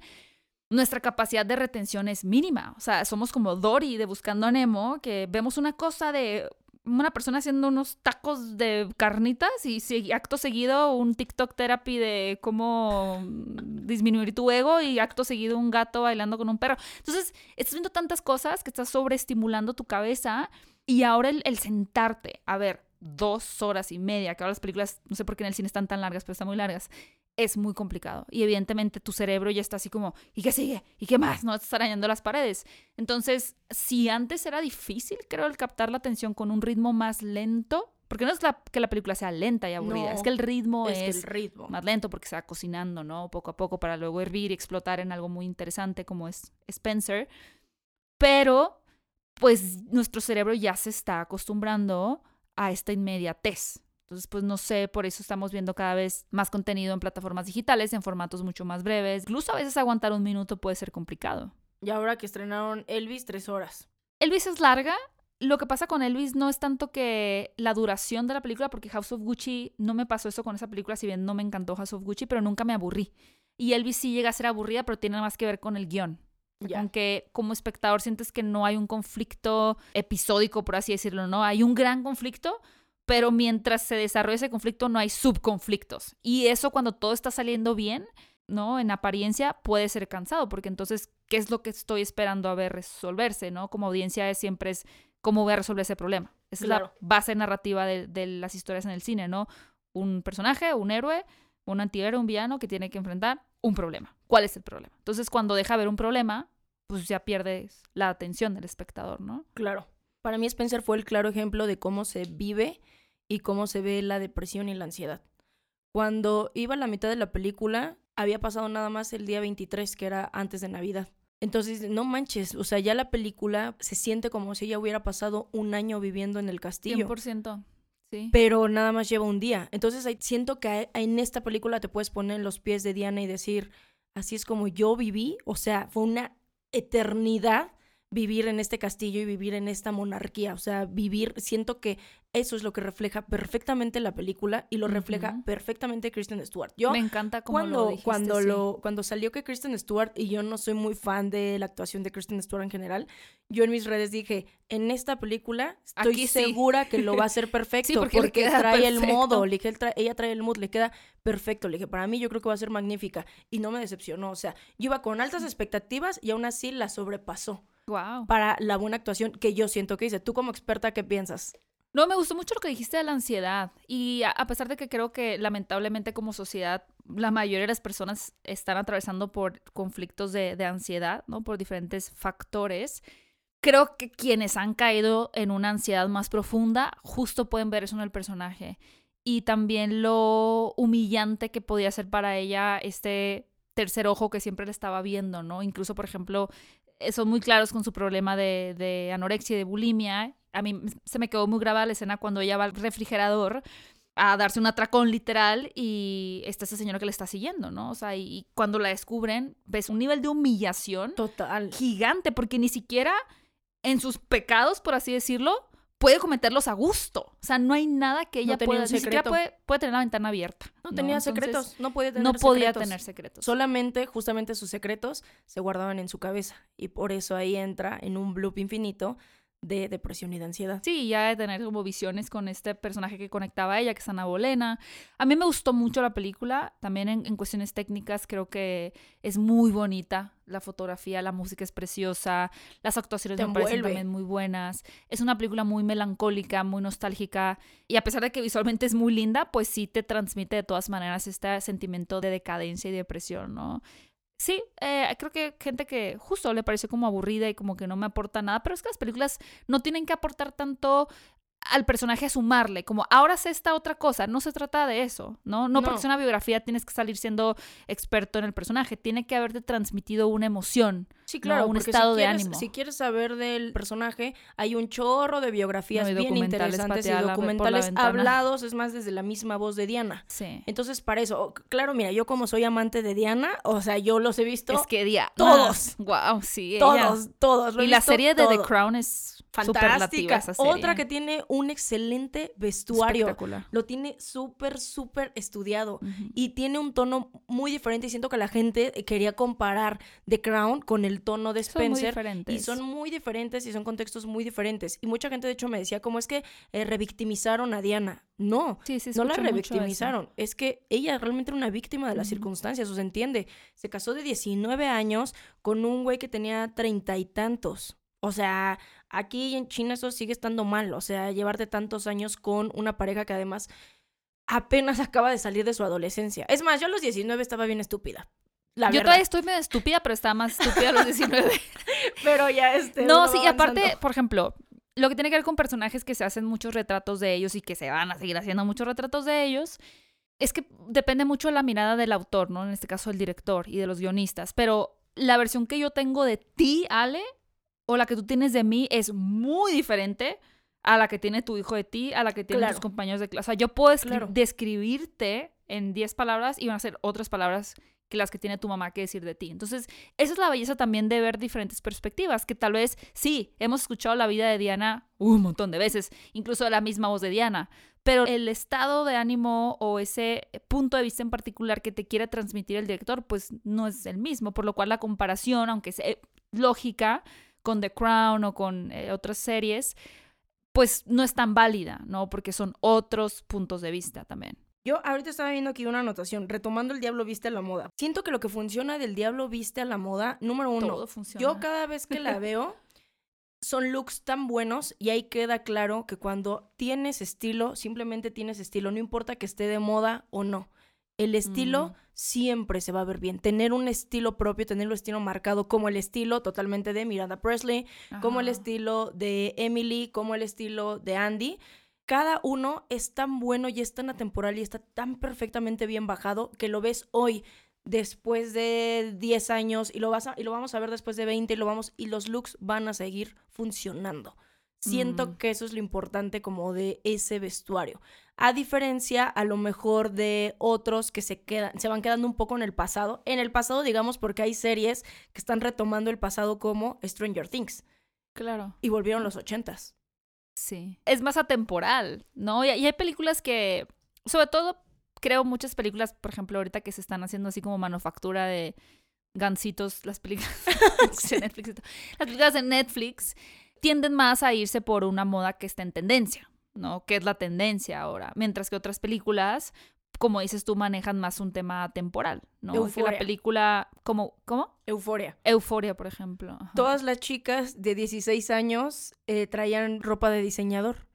nuestra capacidad de retención es mínima. O sea, somos como Dory de Buscando a Nemo, que vemos una cosa de una persona haciendo unos tacos de carnitas y acto seguido un TikTok therapy de cómo disminuir tu ego y acto seguido un gato bailando con un perro. Entonces, estás viendo tantas cosas que estás sobreestimulando tu cabeza y ahora el, el sentarte a ver dos horas y media, que ahora las películas, no sé por qué en el cine están tan largas, pero están muy largas, es muy complicado. Y evidentemente tu cerebro ya está así como, ¿y qué sigue? ¿Y qué más? No estás arañando las paredes. Entonces, si antes era difícil, creo, el captar la atención con un ritmo más lento, porque no es la- que la película sea lenta y aburrida, No, es que el ritmo es es, el ritmo. más lento porque se va cocinando, ¿no? Poco a poco para luego hervir y explotar en algo muy interesante como es Spencer. Pero, pues, nuestro cerebro ya se está acostumbrando a esta inmediatez. Entonces, pues no sé, por eso estamos viendo cada vez más contenido en plataformas digitales, en formatos mucho más breves. Incluso a veces aguantar un minuto puede ser complicado. Y ahora que estrenaron Elvis, tres horas. Elvis es larga. Lo que pasa con Elvis no es tanto que la duración de la película, porque House of Gucci no me pasó eso con esa película, si bien no me encantó House of Gucci, pero nunca me aburrí. Y Elvis sí llega a ser aburrida, pero tiene más que ver con el guion. Aunque como espectador sientes que no hay un conflicto episódico, por así decirlo, ¿no? Hay un gran conflicto, pero mientras se desarrolla ese conflicto no hay subconflictos. Y eso cuando todo está saliendo bien, ¿no? En apariencia puede ser cansado, porque entonces, ¿qué es lo que estoy esperando a ver resolverse, ¿no? Como audiencia es- siempre es cómo voy a resolver ese problema. Esa es la base narrativa de, de las historias en el cine, ¿no? Un personaje, un héroe, un antihéroe, un villano que tiene que enfrentar un problema. ¿Cuál es el problema? Entonces, cuando deja ver un problema, pues ya pierdes la atención del espectador, ¿no? Claro. Para mí Spencer fue el claro ejemplo de cómo se vive y cómo se ve la depresión y la ansiedad. Cuando iba a la mitad de la película, había pasado nada más el día 23, que era antes de Navidad. Entonces, no manches, o sea, ya la película se siente como si ella hubiera pasado un año viviendo en el castillo. 100%. Sí. pero nada más lleva un día. Entonces siento que en esta película te puedes poner en los pies de Diana y decir, así es como yo viví, o sea, fue una eternidad vivir en este castillo y vivir en esta monarquía, o sea, vivir, siento que eso es lo que refleja perfectamente la película y lo refleja perfectamente Kristen Stewart. Yo Me encanta cómo cuando, lo dijiste, cuando, sí. lo, cuando salió que Kristen Stewart, y yo no soy muy fan de la actuación de Kristen Stewart en general, yo en mis redes dije, en esta película estoy Aquí sí. segura que lo va a hacer perfecto, porque porque, trae el modo, le dije, ella trae el mood, le queda perfecto. Le dije, para mí yo creo que va a ser magnífica. Y no me decepcionó, o sea, yo iba con altas expectativas y aún así la sobrepasó Wow. para la buena actuación que yo siento que hice. Tú como experta, ¿qué piensas? No, me gustó mucho lo que dijiste de la ansiedad. Y a, pesar de que creo que lamentablemente como sociedad la mayoría de las personas están atravesando por conflictos de, de ansiedad, ¿no? Por diferentes factores. Creo que quienes han caído en una ansiedad más profunda justo pueden ver eso en el personaje. Y también lo humillante que podía ser para ella este tercer ojo que siempre le estaba viendo, ¿no? Incluso, por ejemplo, eh, son muy claros con su problema de, de anorexia y de bulimia. A mí se me quedó muy grabada la escena cuando ella va al refrigerador a darse un atracón literal y está esa señora que le está siguiendo, ¿no? O sea, y, y cuando la descubren, ves un nivel de humillación Total. gigante porque ni siquiera en sus pecados, por así decirlo, puede cometerlos a gusto. O sea, no hay nada que ella tenía pueda, ni siquiera puede, puede tener la ventana abierta. No tenía Entonces, secretos, no podía tener No podía secretos. tener secretos. Solamente, justamente sus secretos se guardaban en su cabeza. Y por eso ahí entra en un loop infinito de depresión y de ansiedad. Sí, ya de tener como visiones con este personaje que conectaba a ella, que es Ana Bolena. A mí me gustó mucho la película, también en, en cuestiones técnicas creo que es muy bonita. La fotografía, la música es preciosa, las actuaciones Te me parecen también muy buenas. Es una película muy melancólica, muy nostálgica y a pesar de que visualmente es muy linda, pues sí te transmite de todas maneras este sentimiento de decadencia y depresión, ¿no? Sí, eh, creo que gente que justo le pareció como aburrida y como que no me aporta nada, pero es que las películas no tienen que aportar tanto al personaje a sumarle, como ahora sé esta otra cosa, no se trata de eso, ¿no? No, porque es una biografía tienes que salir siendo experto en el personaje, tiene que haberte transmitido una emoción. Sí, No, claro, un estado si de quieres, ánimo. Si quieres saber del personaje, hay un chorro de biografías No, bien interesantes y documentales hablados, es más, desde la misma voz de Diana. Sí. Entonces, para eso, claro, mira, yo como soy amante de Diana, o sea, yo los he visto Es que día. todos. Wow, sí. ella. todos, todos. lo he Y la serie de The. Crown es superlativa Fantástica. esa serie. Otra que tiene un excelente vestuario. Espectacular. Lo tiene súper, súper estudiado. Y tiene un tono muy diferente. Y siento que la gente quería comparar The Crown con el tono de Son muy Spencer. diferentes. y son muy diferentes y son contextos muy diferentes. Y mucha gente, de hecho, me decía, ¿cómo es que eh, revictimizaron a Diana? No, Sí, sí, no la revictimizaron. Es que ella realmente era una víctima de las circunstancias, o se entiende. Se casó de 19 años con un güey que tenía treinta y tantos. O sea, aquí en China eso sigue estando mal. O sea, llevarte tantos años con una pareja que además apenas acaba de salir de su adolescencia. Es más, yo a los 19 estaba bien estúpida. La Yo verdad. todavía estoy medio estúpida, pero estaba más estúpida a los 19. Pero ya este. No, sí, y aparte, por ejemplo, lo que tiene que ver con personajes que se hacen muchos retratos de ellos y que se van a seguir haciendo muchos retratos de ellos, es que depende mucho de la mirada del autor, ¿no? En este caso, el director y de los guionistas. Pero la versión que yo tengo de ti, Ale, o la que tú tienes de mí, es muy diferente a la que tiene tu hijo de ti, a la que tienen Claro. tus compañeros de clase. O sea, yo puedo Claro. describirte en 10 palabras y van a ser otras palabras que las que tiene tu mamá que decir de ti. Entonces, esa es la belleza también de ver diferentes perspectivas, que tal vez sí, hemos escuchado la vida de Diana un montón de veces, incluso la misma voz de Diana, pero el estado de ánimo o ese punto de vista en particular que te quiere transmitir el director, pues no es el mismo, por lo cual la comparación, aunque sea lógica, con The Crown o con eh, otras series, pues no es tan válida, ¿no? Porque son otros puntos de vista también. Yo ahorita estaba viendo aquí una anotación, retomando el Diablo Viste a la Moda. Siento que lo que funciona del Diablo Viste a la Moda, número uno, Todo funciona. yo cada vez que la veo, son looks tan buenos y ahí queda claro que cuando tienes estilo, simplemente tienes estilo, no importa que esté de moda o no. El estilo Mm. siempre se va a ver bien. Tener un estilo propio, tener un estilo marcado, como el estilo totalmente de Miranda Presley, como el estilo de Emily, como el estilo de Andy. Cada uno es tan bueno y es tan atemporal y está tan perfectamente bien bajado que lo ves hoy después de 10 años y lo vas a- y lo vamos a ver después de 20 y lo vamos y los looks van a seguir funcionando. Siento Mm. que eso es lo importante como de ese vestuario. A diferencia a lo mejor de otros que se quedan se van quedando un poco en el pasado. En el pasado digamos porque hay series que están retomando el pasado como Stranger Things Claro. y volvieron los ochentas. Sí. Es más atemporal, ¿no? Y, hay películas que, sobre todo, creo muchas películas, por ejemplo, ahorita que se están haciendo así como manufactura de gancitos, las películas de Netflix, las películas de Netflix tienden más a irse por una moda que está en tendencia, ¿no? Que es la tendencia ahora. Mientras que otras películas, como dices tú, manejan más un tema temporal, ¿no? Que la Euforia. película, como, ¿cómo? Euforia. Euforia, por ejemplo. Ajá. Todas las chicas de 16 años eh, traían ropa de diseñador.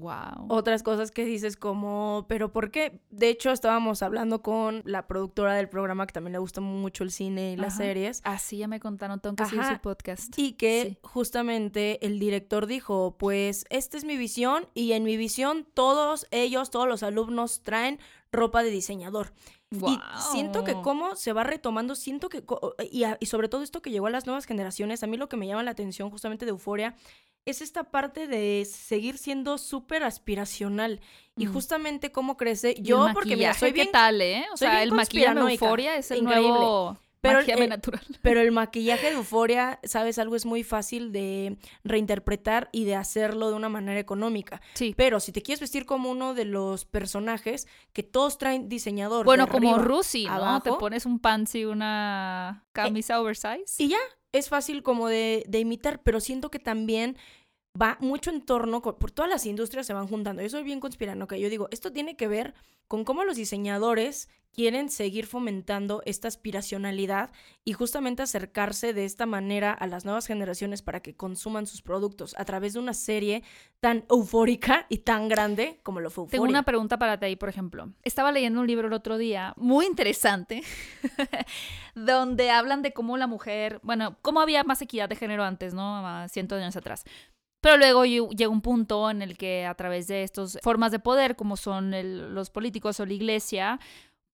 Wow. Otras cosas que dices como, pero ¿por qué? De hecho, estábamos hablando con la productora del programa que también le gusta mucho el cine y las series. Así ya me contaron, tengo que seguir Ajá. su podcast. Y que Sí. justamente el director dijo, pues esta es mi visión y en mi visión todos ellos, todos los alumnos traen ropa de diseñador. Y siento que cómo se va retomando, siento que, y, a- y sobre todo esto que llegó a las nuevas generaciones, a mí lo que me llama la atención justamente de Euforia es esta parte de seguir siendo súper aspiracional y Mm. justamente cómo crece. El Yo, porque mira, soy ¿qué bien tal, eh? O sea, el maquillaje de euforia es el increíble. nuevo Pero, maquillaje eh, natural. Pero el maquillaje de euforia, ¿sabes? Algo es muy fácil de reinterpretar y de hacerlo de una manera económica. Sí. Pero si te quieres vestir como uno de los personajes que todos traen diseñador. Bueno, de como Rusi, ¿no? Te pones un pants y una camisa oversize. Y ya, es fácil como de, de imitar, pero siento que también va mucho en torno, con- por todas las industrias se van juntando. Yo soy bien conspiranoica. Yo digo, esto tiene que ver con cómo los diseñadores quieren seguir fomentando esta aspiracionalidad y justamente acercarse de esta manera a las nuevas generaciones para que consuman sus productos a través de una serie tan eufórica y tan grande como lo fue Euphoria. Tengo una pregunta para ti ahí, por ejemplo. Estaba leyendo un libro el otro día, muy interesante, donde hablan de cómo la mujer, bueno, cómo había más equidad de género antes, ¿no? Cientos de años atrás. Pero luego lle- llega un punto en el que a través de estas formas de poder, como son los políticos o la iglesia,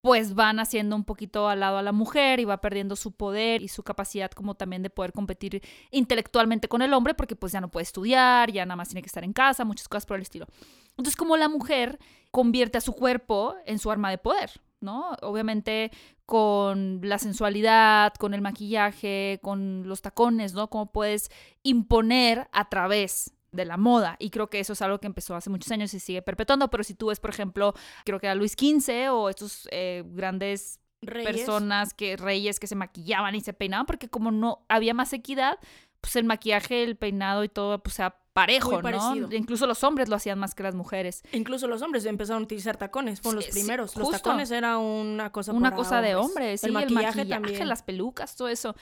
pues van haciendo un poquito al lado a la mujer y va perdiendo su poder y su capacidad como también de poder competir intelectualmente con el hombre porque pues ya no puede estudiar, ya nada más tiene que estar en casa, muchas cosas por el estilo. Entonces como la mujer convierte a su cuerpo en su arma de poder, ¿no? Obviamente con la sensualidad, con el maquillaje, con los tacones, ¿no? Cómo puedes imponer a través de la moda. Y creo que eso es algo que empezó hace muchos años y sigue perpetuando. Pero si tú ves, por ejemplo, creo que era Luis XV o estos eh, grandes Reyes. personas que reyes que se maquillaban y se peinaban porque como no había más equidad pues el maquillaje el peinado y todo pues sea parejo no parecido. incluso los hombres lo hacían más que las mujeres. Incluso los hombres empezaron a utilizar tacones, fueron los sí, primeros. los tacones era una cosa una para cosa de hombres. sí, el maquillaje, las pelucas todo eso.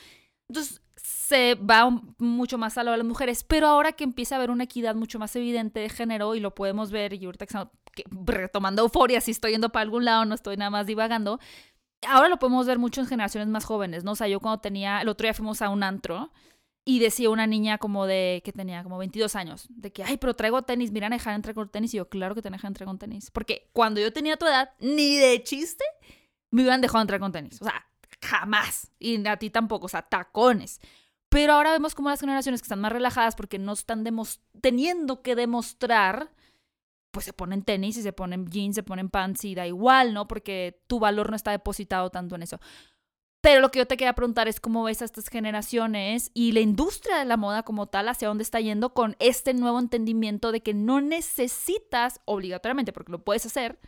Entonces se va un- mucho más a lo de las mujeres pero ahora que empieza a haber una equidad mucho más evidente de género y lo podemos ver y ahorita que- retomando euforia si estoy yendo para algún lado no estoy nada más divagando ahora lo podemos ver mucho en generaciones más jóvenes, ¿no? O sea, yo cuando tenía, el otro día fuimos a un antro y decía una niña como de, que tenía como 22 años, de que, ay, pero traigo tenis, mira, dejar entrar con tenis. Y yo, claro que te dejan entrar con tenis. Porque cuando yo tenía tu edad, ni de chiste, me hubieran dejado entrar con tenis. O sea, jamás. Y a ti tampoco, o sea, tacones. Pero ahora vemos como las generaciones que están más relajadas porque no están teniendo que demostrar pues se ponen tenis y se ponen jeans, se ponen pants y da igual, ¿no? Porque tu valor no está depositado tanto en eso. Pero lo que yo te quería preguntar es cómo ves a estas generaciones y la industria de la moda como tal, hacia dónde está yendo con este nuevo entendimiento de que no necesitas obligatoriamente, porque lo puedes hacer,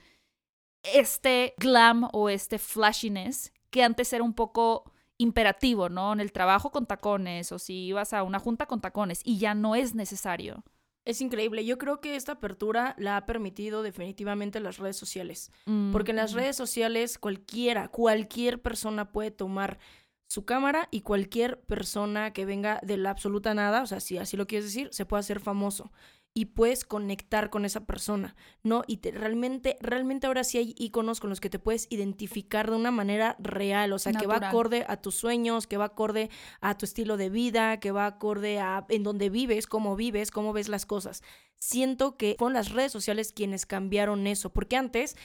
este glam o este flashiness que antes era un poco imperativo, ¿no? En el trabajo con tacones o si ibas a una junta con tacones y ya no es necesario. Es increíble. Yo creo que esta apertura la ha permitido definitivamente las redes sociales. Mm, Porque en las ujú. redes sociales cualquiera, cualquier persona puede tomar su cámara y cualquier persona que venga de la absoluta nada, o sea, si así lo quieres decir, se puede hacer famoso y puedes conectar con esa persona, ¿no? Y te, realmente, realmente ahora sí hay iconos con los que te puedes identificar de una manera real, o sea, que va acorde a tus sueños, que va acorde a tu estilo de vida, que va acorde a en dónde vives, cómo vives, cómo ves las cosas. Siento que fueron las redes sociales quienes cambiaron eso, porque antes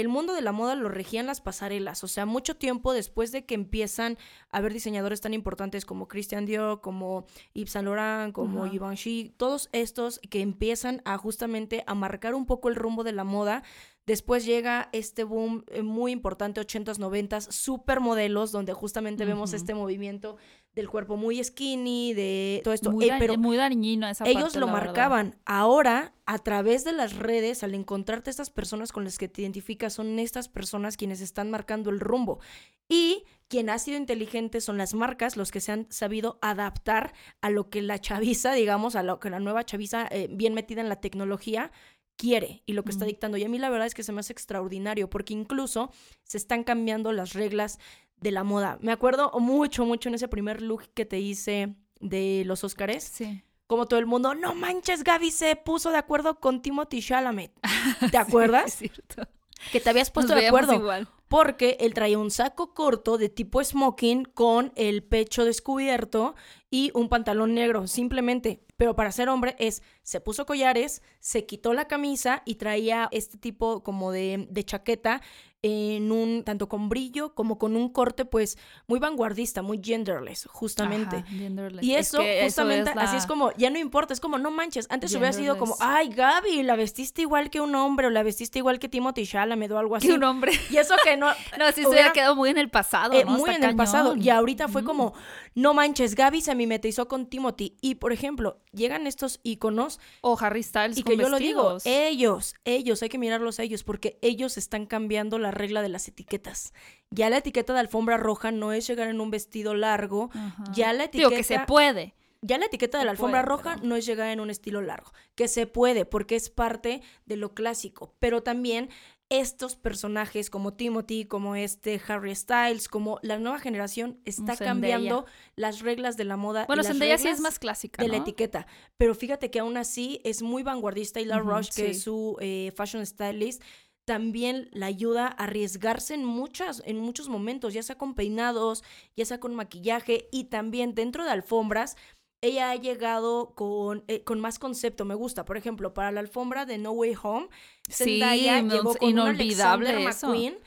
el mundo de la moda lo regían las pasarelas, o sea, mucho tiempo después de que empiezan a haber diseñadores tan importantes como Christian Dior, como Yves Saint Laurent, como Ajá. Givenchy, todos estos que empiezan a justamente a marcar un poco el rumbo de la moda, Después llega este boom eh, muy importante, 80s, 90s, supermodelos, donde justamente vemos este movimiento del cuerpo muy skinny, de todo esto. Muy, Eh, pero muy dañino esa ellos parte, lo verdad. marcaban. Ahora, a través de las redes, al encontrarte estas personas con las que te identificas, son estas personas quienes están marcando el rumbo. Y quien ha sido inteligente son las marcas, los que se han sabido adaptar a lo que la chaviza, digamos, a lo que la nueva chaviza, eh, bien metida en la tecnología, quiere y lo que está dictando. Y a mí la verdad es que se me hace extraordinario porque incluso se están cambiando las reglas de la moda. Me acuerdo mucho, mucho en ese primer look que te hice de los Óscares Sí. como todo el mundo, no manches, Gaby se puso de acuerdo con Timothy Chalamet. ¿Te Sí, acuerdas? es cierto. Que te habías puesto Nos de acuerdo. igual. Porque él traía un saco corto de tipo smoking con el pecho descubierto y un pantalón negro, simplemente. Pero para ser hombre es, se puso collares, se quitó la camisa y traía este tipo como de, de chaqueta en un, tanto con brillo como con un corte pues muy vanguardista, muy genderless, justamente. Ajá, genderless. Y Es eso, justamente, así es como, ya no importa, es como, no manches, antes hubiera sido como, ay, Gaby, la vestiste igual que un hombre, o la vestiste igual que Timothy Chalamet o algo así. Que un hombre. Y eso que no, No, sí se Hubiera- quedado muy en el pasado, eh, ¿no? muy en el pasado. Y ahorita fue como, no manches, Gaby se mimetizó con Timothy. Y, por ejemplo, llegan estos íconos O Harry Styles y con que yo lo digo, ellos, ellos, hay que mirarlos a ellos, porque ellos están cambiando la regla de las etiquetas. Ya la etiqueta de alfombra roja no es llegar en un vestido largo, Ajá. ya la etiqueta... Digo que se puede. Ya la etiqueta de la alfombra puede, roja pero- no es llegar en un estilo largo, que se puede porque es parte de lo clásico, pero también estos personajes como Timothy, como este Harry Styles, como la nueva generación está cambiando las reglas de la moda. Bueno, Zendaya sí es más clásica, de la etiqueta, pero fíjate que aún así es muy vanguardista y la Ujú, Rush, que es su eh, fashion stylist, también la ayuda a arriesgarse en muchas, en muchos momentos, ya sea con peinados, ya sea con maquillaje y también dentro de alfombras. Ella ha llegado con, eh, con más concepto, me gusta. Por ejemplo, para la alfombra de No Way Home, Sí, Zendaya llegó con inolvidable Alexander eso.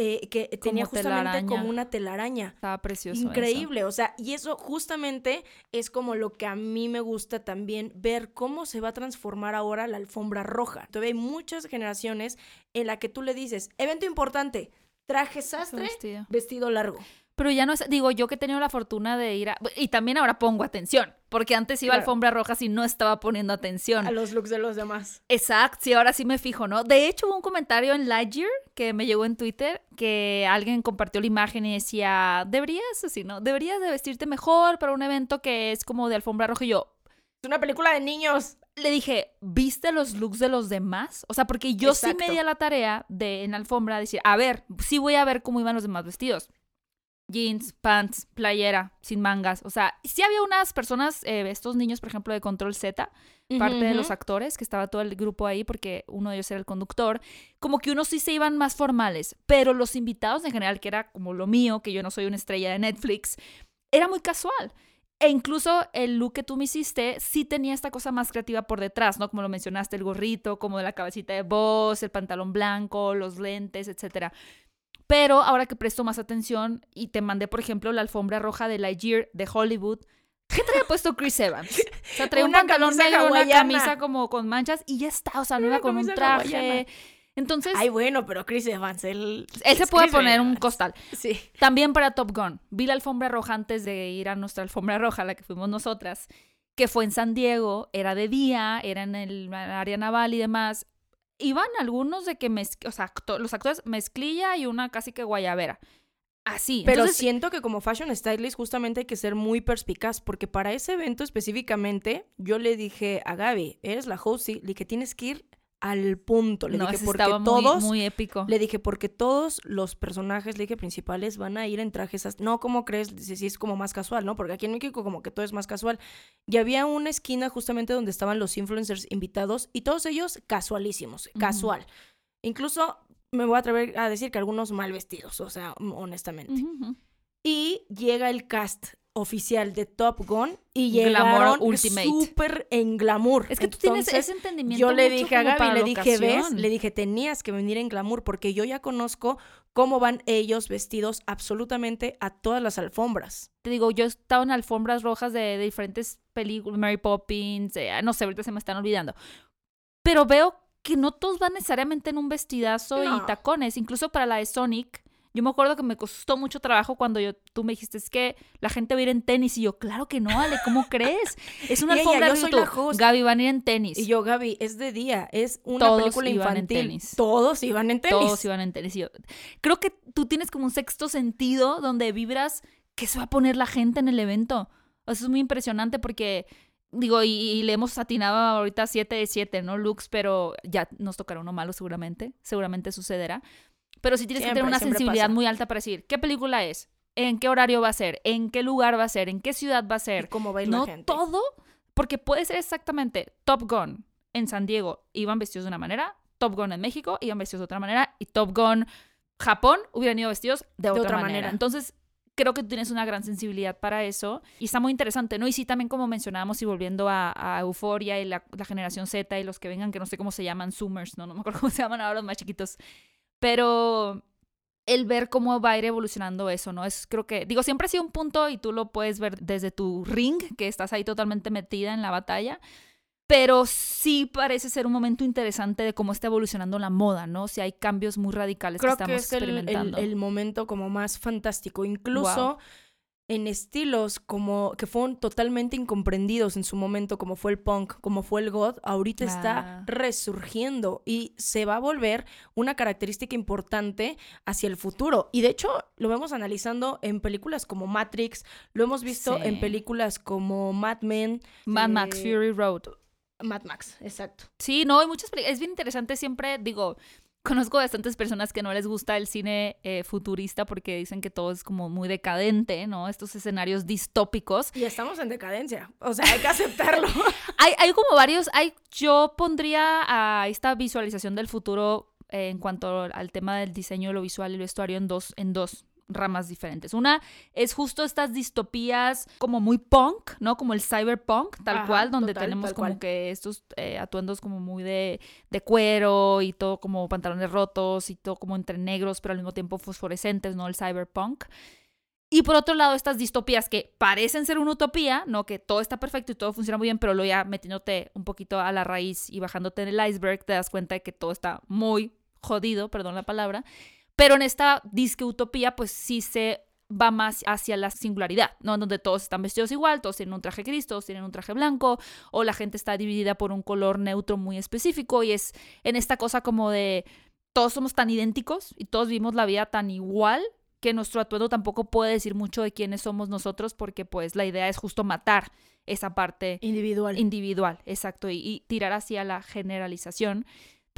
Eh, que tenía Como justamente telaraña. como una telaraña. Estaba precioso. eso. Increíble, o sea, y eso justamente es como lo que a mí me gusta también ver cómo se va a transformar ahora la alfombra roja. Todavía hay muchas generaciones en la que tú le dices, evento importante, traje sastre, vestido. vestido largo. Pero ya no es, digo, yo que he tenido la fortuna de ir a... Y también ahora pongo atención, porque antes iba a alfombra roja y no estaba poniendo atención. A los looks de los demás. Exacto, sí, ahora sí me fijo, ¿no? De hecho, hubo un comentario en Lightyear que me llegó en Twitter que alguien compartió la imagen y decía, deberías, así, ¿no? Deberías de vestirte mejor para un evento que es como de alfombra roja. Y yo Es una película de niños. le dije, ¿viste los looks de los demás? O sea, porque yo sí me di a la tarea de en la alfombra decir, a ver, sí voy a ver cómo iban los demás vestidos. Jeans, pants, playera, sin mangas. O sea, sí había unas personas, eh, estos niños, por ejemplo, de Control Z, parte de los actores, que estaba todo el grupo ahí porque uno de ellos era el conductor, como que unos sí se iban más formales, pero los invitados en general, que era como lo mío, que yo no soy una estrella de Netflix, era muy casual. E incluso el look que tú me hiciste sí tenía esta cosa más creativa por detrás, ¿no? Como lo mencionaste, el gorrito, como de la cabecita de voz, el pantalón blanco, los lentes, etcétera. Pero ahora que presto más atención y te mandé, por ejemplo, la alfombra roja de Lightyear de Hollywood, ¿qué traía puesto Chris Evans? O sea, traía un Una pantalón negro, una hawaiana. camisa como con manchas y ya está, o sea, no Una iba con un traje. hawaiana. Entonces, Ay, bueno, pero Chris Evans, él... él se puede Chris poner un costal. Sí. También para Top Gun. Vi la alfombra roja antes de ir a nuestra alfombra roja, la que fuimos nosotras, que fue en San Diego, era de día, era en el área naval y demás. Iban algunos de que, mez- o sea, acto- los actores mezclilla y una casi que guayabera. Así. Pero Entonces, siento que como fashion stylist justamente hay que ser muy perspicaz, porque para ese evento específicamente yo le dije a Gaby, eres la host, y le dije, tienes que ir al punto. Le no, dije, porque estaba todos, muy épico. le dije, porque todos los personajes, le dije, principales van a ir en trajes, no, ¿cómo crees? Dice, sí, es como más casual, ¿no? Porque aquí en México como que todo es más casual. Y había una esquina justamente donde estaban los influencers invitados y todos ellos casualísimos, casual. Incluso me voy a atrever a decir que algunos mal vestidos, o sea, honestamente. Y llega el cast oficial de Top Gun y Glamour llegaron súper en glamour. Es que tú tienes ese entendimiento. Yo le dije a Gaby, le dije, ¿ves? ocasión. Le dije, tenías que venir en glamour porque yo ya conozco cómo van ellos vestidos absolutamente a todas las alfombras. te digo, yo he estado en alfombras rojas de, de diferentes películas, Mary Poppins, eh, no sé, ahorita se me están olvidando. Pero veo que no todos van necesariamente en un vestidazo y tacones. Incluso para la de Sonic, yo me acuerdo que me costó mucho trabajo cuando yo, tú me dijiste, es que la gente va a ir en tenis. Y yo, claro que no, Ale, ¿cómo crees? Es una alfombra. Gaby, van a ir en tenis. Y yo, Gaby, es de día, es una Todos película iban en tenis. Todos iban en tenis. Todos iban en tenis. Y yo, creo que tú tienes como un sexto sentido donde vibras que se va a poner la gente en el evento. O sea, eso es muy impresionante porque, digo, y, y le hemos atinado ahorita 7 de 7, ¿no? Looks, pero ya nos tocará uno malo seguramente. Seguramente sucederá. Pero sí tienes que Siempre, tener una sensibilidad pasa. muy alta para decir, ¿qué película es? ¿En qué horario va a ser? ¿En qué lugar va a ser? ¿En qué ciudad va a Y ser? cómo va a ir no la gente. todo, porque puede ser exactamente Top Gun en San Diego iban vestidos de una manera, Top Gun en México iban vestidos de otra manera y Top Gun Japón hubieran ido vestidos de, otra, otra manera. manera. Entonces, creo que tú tienes una gran sensibilidad para eso y está muy interesante, ¿no? Y sí, también como mencionábamos y volviendo a, a Euforia y la, la generación Z y los que vengan, que no sé cómo se llaman, Zoomers, ¿no? No me acuerdo cómo se llaman ahora los más chiquitos, pero el ver cómo va a ir evolucionando eso, ¿no? Es creo que, digo, siempre ha sido un punto y tú lo puedes ver desde tu ring, que estás ahí totalmente metida en la batalla, pero sí parece ser un momento interesante de cómo está evolucionando la moda, ¿no? Si hay cambios muy radicales Creo que que estamos es el, el- experimentando. el momento como más fantástico. Incluso Wow. En estilos como que fueron totalmente incomprendidos en su momento, como fue el punk, como fue el goth, ahorita Ah. está resurgiendo y se va a volver una característica importante hacia el futuro. Y de hecho lo vemos analizando en películas como Matrix, lo hemos visto Sí. en películas como Mad Men. Mad Max eh, Fury Road. Mad Max, exacto. Sí, no, hay muchas películas. Es bien interesante siempre, digo, conozco bastantes personas que no les gusta el cine eh, futurista porque dicen que todo es como muy decadente, ¿no? Estos escenarios distópicos. Y estamos en decadencia, o sea, hay que aceptarlo. Hay, hay como varios, hay, yo pondría a esta visualización del futuro eh, en cuanto al tema del diseño, lo visual y el vestuario en dos, en dos ramas diferentes. Una es justo estas distopías como muy punk, ¿no? Como el cyberpunk, tal Ajá, cual, donde total, tenemos como cual. que estos eh, atuendos como muy de, de cuero y todo como pantalones rotos y todo como entre negros, pero al mismo tiempo fosforescentes, ¿no? El cyberpunk. Y por otro lado, estas distopías que parecen ser una utopía, ¿no? Que todo está perfecto y todo funciona muy bien, pero luego ya metiéndote un poquito a la raíz y bajándote en el iceberg, te das cuenta de que todo está muy jodido, perdón la palabra. Pero en esta disque utopía, pues sí se va más hacia la singularidad, ¿no? En donde todos están vestidos igual, todos tienen un traje gris, todos tienen un traje blanco, o la gente está dividida por un color neutro muy específico, y es en esta cosa como de todos somos tan idénticos y todos vivimos la vida tan igual que nuestro atuendo tampoco puede decir mucho de quiénes somos nosotros porque pues la idea es justo matar esa parte Individual. individual, exacto, y, y tirar hacia la generalización.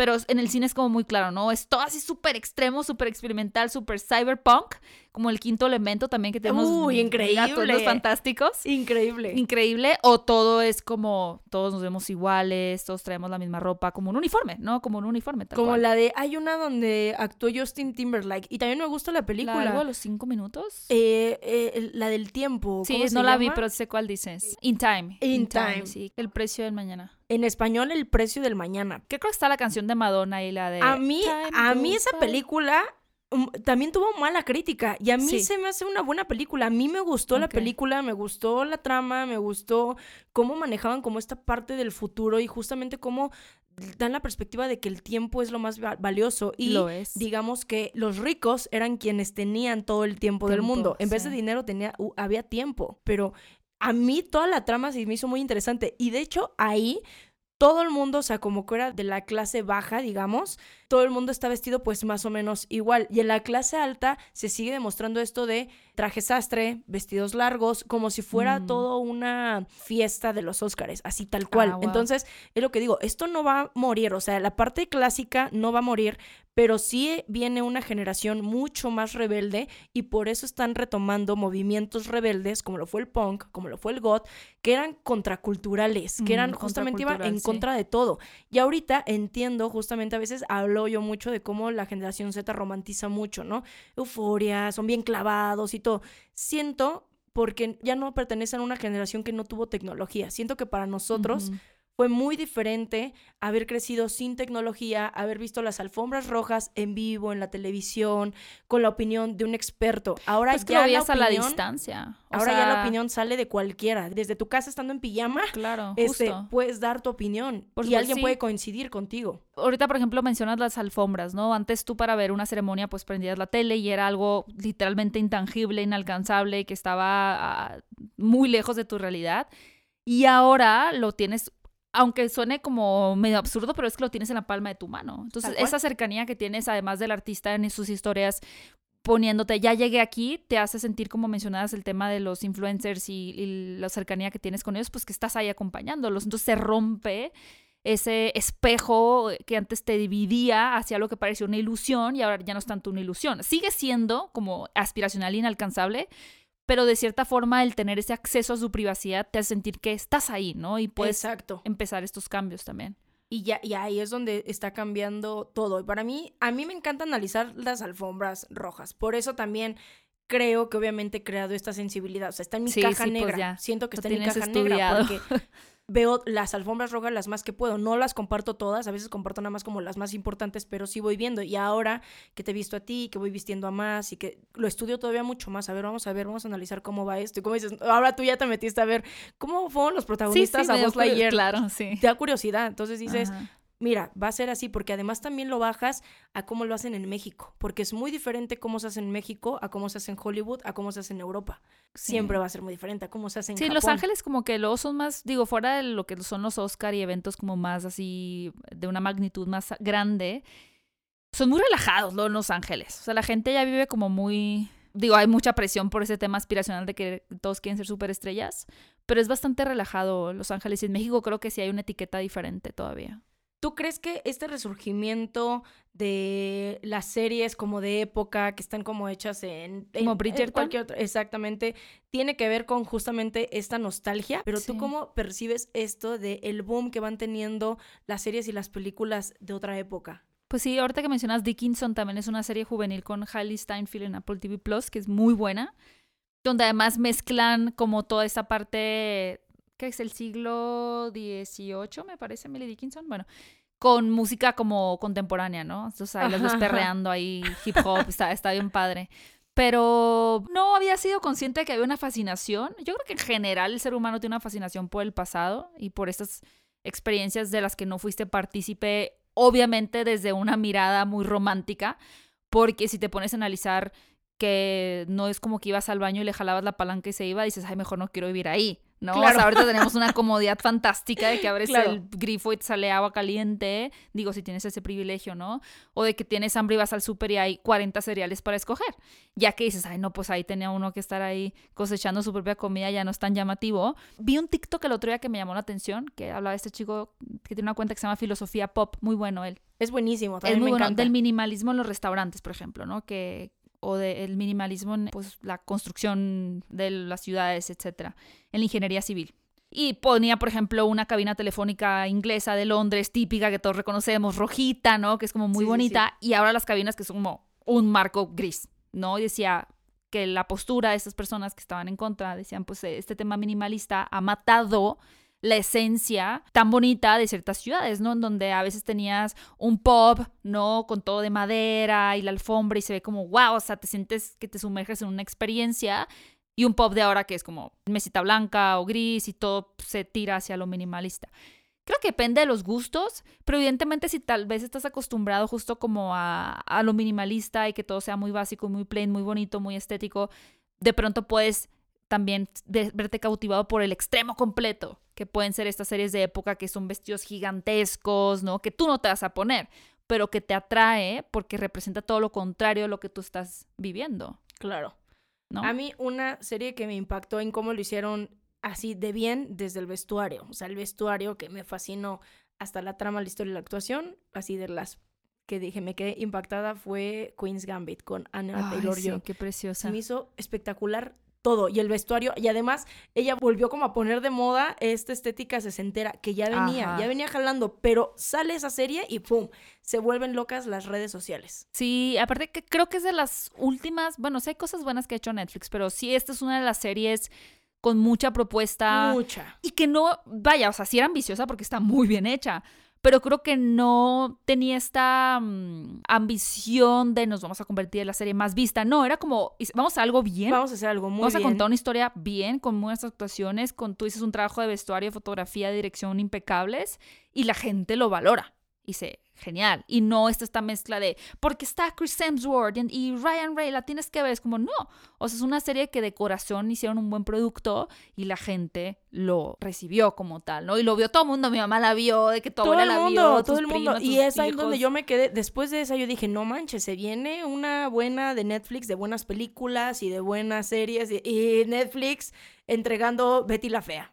Pero en el cine es como muy claro, ¿no? Es todo así súper extremo, súper experimental, súper cyberpunk, como el quinto elemento también que tenemos. Uy, increíble. atuendos fantásticos. Increíble. Increíble. O todo es como, todos nos vemos iguales, todos traemos la misma ropa, como un uniforme, ¿no? Como un uniforme. tal Como cual. la de. Hay una donde actuó Justin Timberlake. Y también me gusta la ¿La película. algo de los cinco minutos. Eh, eh, la del tiempo. sí, ¿cómo no se la vi, pero sé cuál dices. In Time. In Time. Sí, el precio del mañana. En español, El precio del mañana. Que creo que está la canción de Madonna y la de. A mí, a mí esa película um, también tuvo mala crítica. Y a mí Sí. se me hace una buena película. A mí me gustó la película, me gustó la trama, me gustó cómo manejaban como esta parte del futuro y justamente cómo dan la perspectiva de que el tiempo es lo más va- valioso. Y Lo es. digamos que los ricos eran quienes tenían todo el tiempo, del mundo. En vez de dinero tenía, había tiempo. Pero a mí toda la trama se me hizo muy interesante. Y de hecho ahí todo el mundo, o sea, como que era de la clase baja, digamos, todo el mundo está vestido pues más o menos igual. Y en la clase alta se sigue demostrando esto de traje sastre, vestidos largos, como si fuera Mm. todo una fiesta de los Óscares, así tal cual. Ah, wow. Entonces, es lo que digo, esto no va a morir, o sea, la parte clásica no va a morir, pero sí viene una generación mucho más rebelde y por eso están retomando movimientos rebeldes, como lo fue el punk, como lo fue el goth, que eran contraculturales, que eran Mm, justamente iban en sí. contra de todo. Y ahorita entiendo, justamente a veces hablo yo mucho de cómo la generación Z romantiza mucho, ¿no? Euforia, son bien clavados y todo. Siento porque ya no pertenecen a una generación que no tuvo tecnología. Siento que para nosotros. Fue muy diferente haber crecido sin tecnología, haber visto las alfombras rojas en vivo, en la televisión, con la opinión de un experto. Ahora Pues que ya lo la veías a la distancia. O Ahora ya la opinión sale de cualquiera. Desde tu casa estando en pijama, Claro, este, justo. puedes dar tu opinión Por y alguien sí. puede coincidir contigo. Ahorita, por ejemplo, mencionas las alfombras, ¿no? Antes tú para ver una ceremonia pues prendías la tele y era algo literalmente intangible, inalcanzable, que estaba ah, muy lejos de tu realidad. Y ahora lo tienes, aunque suene como medio absurdo, pero es que lo tienes en la palma de tu mano. Entonces, esa cercanía que tienes, además del artista en sus historias, poniéndote, ya llegué aquí, te hace sentir, como mencionabas, el tema de los influencers y, y la cercanía que tienes con ellos, pues que estás ahí acompañándolos. Entonces se rompe ese espejo que antes te dividía hacia lo que parecía una ilusión y ahora ya no es tanto una ilusión. Sigue siendo como aspiracional e inalcanzable, pero de cierta forma el tener ese acceso a su privacidad te hace sentir que estás ahí, ¿no? Y puedes Exacto. empezar estos cambios también. Y ya y ahí es donde está cambiando todo. Y para mí, a mí me encanta analizar las alfombras rojas. Por eso también creo que obviamente he creado esta sensibilidad. O sea, está en mi Sí, caja sí, pues negra. ya. Siento que Lo está en mi caja estudiado. negra porque veo las alfombras rojas las más que puedo. No las comparto todas, a veces comparto nada más como las más importantes, pero sí voy viendo. Y ahora que te he visto a ti, que voy vistiendo a más y que lo estudio todavía mucho más. A ver, vamos a ver, vamos a analizar cómo va esto. Y como dices, ahora tú ya te metiste a ver cómo fueron los protagonistas a Buzz Lightyear. Claro, sí. Te da curiosidad. Entonces dices, Ajá. Mira, va a ser así, porque además también lo bajas a cómo lo hacen en México, porque es muy diferente cómo se hace en México a cómo se hace en Hollywood, a cómo se hace en Europa. Sí. Siempre va a ser muy diferente a cómo se hace en Sí, Japón. Los Ángeles como que luego son más, digo, fuera de lo que son los Oscar y eventos como más así, de una magnitud más grande, son muy relajados en Los Ángeles. O sea, la gente ya vive como muy, digo, hay mucha presión por ese tema aspiracional de que todos quieren ser superestrellas, pero es bastante relajado Los Ángeles y en México creo que sí hay una etiqueta diferente todavía. ¿Tú crees que este resurgimiento de las series como de época que están como hechas en, en- Como Bridgerton? cualquier otra, exactamente, tiene que ver con justamente esta nostalgia? Pero tú cómo percibes esto de el boom que van teniendo las series y las películas de otra época? Pues sí, ahorita que mencionas Dickinson también es una serie juvenil con Hailey Steinfeld en Apple TV Plus, que es muy buena, donde además mezclan como toda esa parte, que es el siglo XVIII, me parece, Emily Dickinson, bueno, con música como contemporánea, ¿no? Entonces ahí los ves perreando ahí, hip hop, está, está bien padre. Pero no había sido consciente de que había una fascinación. Yo creo que en general el ser humano tiene una fascinación por el pasado y por estas experiencias de las que no fuiste partícipe, obviamente desde una mirada muy romántica, porque si te pones a analizar que no es como que ibas al baño y le jalabas la palanca y se iba, dices, ay, mejor no quiero vivir ahí, ¿no? O Claro. sea, ahorita tenemos una comodidad fantástica de que abres Claro. el grifo y te sale agua caliente, digo, si tienes ese privilegio, ¿no? O de que tienes hambre y vas al súper y hay 40 cereales para escoger, ya que dices, ay, no, pues ahí tenía uno que estar ahí cosechando su propia comida, ya no es tan llamativo. Vi un TikTok el otro día que me llamó la atención, que hablaba de este chico que tiene una cuenta que se llama Filosofía Pop, muy bueno él. Es buenísimo, Es también muy me bueno, encanta. del minimalismo en los restaurantes, por ejemplo, ¿no? Que, o del minimalismo en pues, la construcción de las ciudades, etcétera, en la ingeniería civil. Y ponía, por ejemplo, una cabina telefónica inglesa de Londres, típica que todos reconocemos, rojita, ¿no? Que es como muy Sí, sí, bonita. Y ahora las cabinas que son como un marco gris, ¿no? Y decía que la postura de estas personas que estaban en contra decían, pues este tema minimalista ha matado la esencia tan bonita de ciertas ciudades, ¿no? En donde a veces tenías un pub, ¿no? Con todo de madera y la alfombra y se ve como, wow, o sea, te sientes que te sumerges en una experiencia. Y un pub de ahora que es como mesita blanca o gris y todo se tira hacia lo minimalista. Creo que depende de los gustos, pero evidentemente si tal vez estás acostumbrado justo como a, a lo minimalista y que todo sea muy básico, muy plain, muy bonito, muy estético, de pronto puedes también verte cautivado por el extremo completo, que pueden ser estas series de época que son vestidos gigantescos, ¿no? Que tú no te vas a poner, pero que te atrae porque representa todo lo contrario a lo que tú estás viviendo, Claro. ¿no? A mí una serie que me impactó en cómo lo hicieron así de bien desde el vestuario. O sea, el vestuario que me fascinó hasta la trama, la historia y la actuación, así de las que dije, me quedé impactada fue Queen's Gambit con Anna Ay, Taylor sí, Joy. qué preciosa. Se me hizo espectacular todo y el vestuario y además ella volvió como a poner de moda esta estética sesentera que ya venía, Ajá. ya venía jalando, pero sale esa serie y pum, se vuelven locas las redes sociales. Sí, aparte que creo que es de las últimas, bueno, sí hay cosas buenas que ha hecho Netflix, pero sí, esta es una de las series con mucha propuesta. Mucha. Y que no, vaya, o sea, sí era ambiciosa porque está muy bien hecha, pero creo que no tenía esta mm, ambición de nos vamos a convertir en la serie más vista. No, era como, vamos a algo bien. Vamos a hacer algo muy Vamos a contar una historia bien, con buenas actuaciones, con tú dices un trabajo de vestuario, fotografía, dirección impecables y la gente lo valora. Y dice, genial. Y no está esta mezcla de, porque está Chris Hemsworth y, Ryan Ray, la tienes que ver. Es como, no. O sea, es una serie que de corazón hicieron un buen producto y la gente lo recibió como tal, ¿no? Y lo vio todo el mundo. Mi mamá la vio, de que todo abuela el la mundo, vio, todo el mundo. Y es ahí donde yo me quedé. Después de esa yo dije, no manches, se viene una buena de Netflix, de buenas películas y de buenas series. Y Netflix entregando Betty la Fea.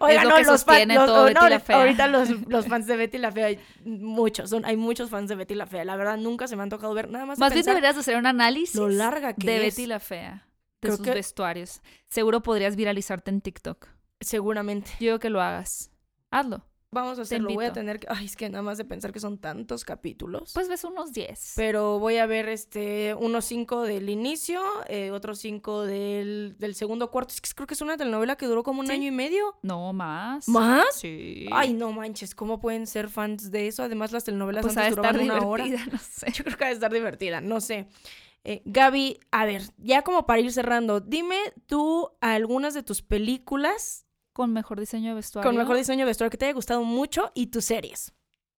Oigan, no, los fans, los- no, la Fea. ahorita los, los fans de Betty la Fea, hay muchos, son, hay muchos fans de Betty la Fea. La verdad, nunca se me han tocado ver nada más. Más bien deberías de hacer un análisis lo larga que de es. Betty la Fea, de Creo sus que- vestuarios. Seguro podrías viralizarte en TikTok. Seguramente. Yo digo que lo hagas. Hazlo. Vamos a hacerlo. Voy a tener que. Ay, es que nada más de pensar que son tantos capítulos. Pues ves unos 10. Pero voy a ver este unos cinco del inicio, eh, otros cinco del, del segundo cuarto. Es que creo que es una telenovela que duró como un Sí. año y medio. No, más. ¿Más? Sí. Ay, no manches, ¿cómo pueden ser fans de eso? Además, las telenovelas pues ha de antes estar duraban una hora. no sé. Yo creo que va a estar divertida, no sé. Eh, Gaby, a ver, ya como para ir cerrando, dime tú algunas de tus películas Con mejor diseño de vestuario. con mejor diseño de vestuario que te haya gustado mucho y tus series.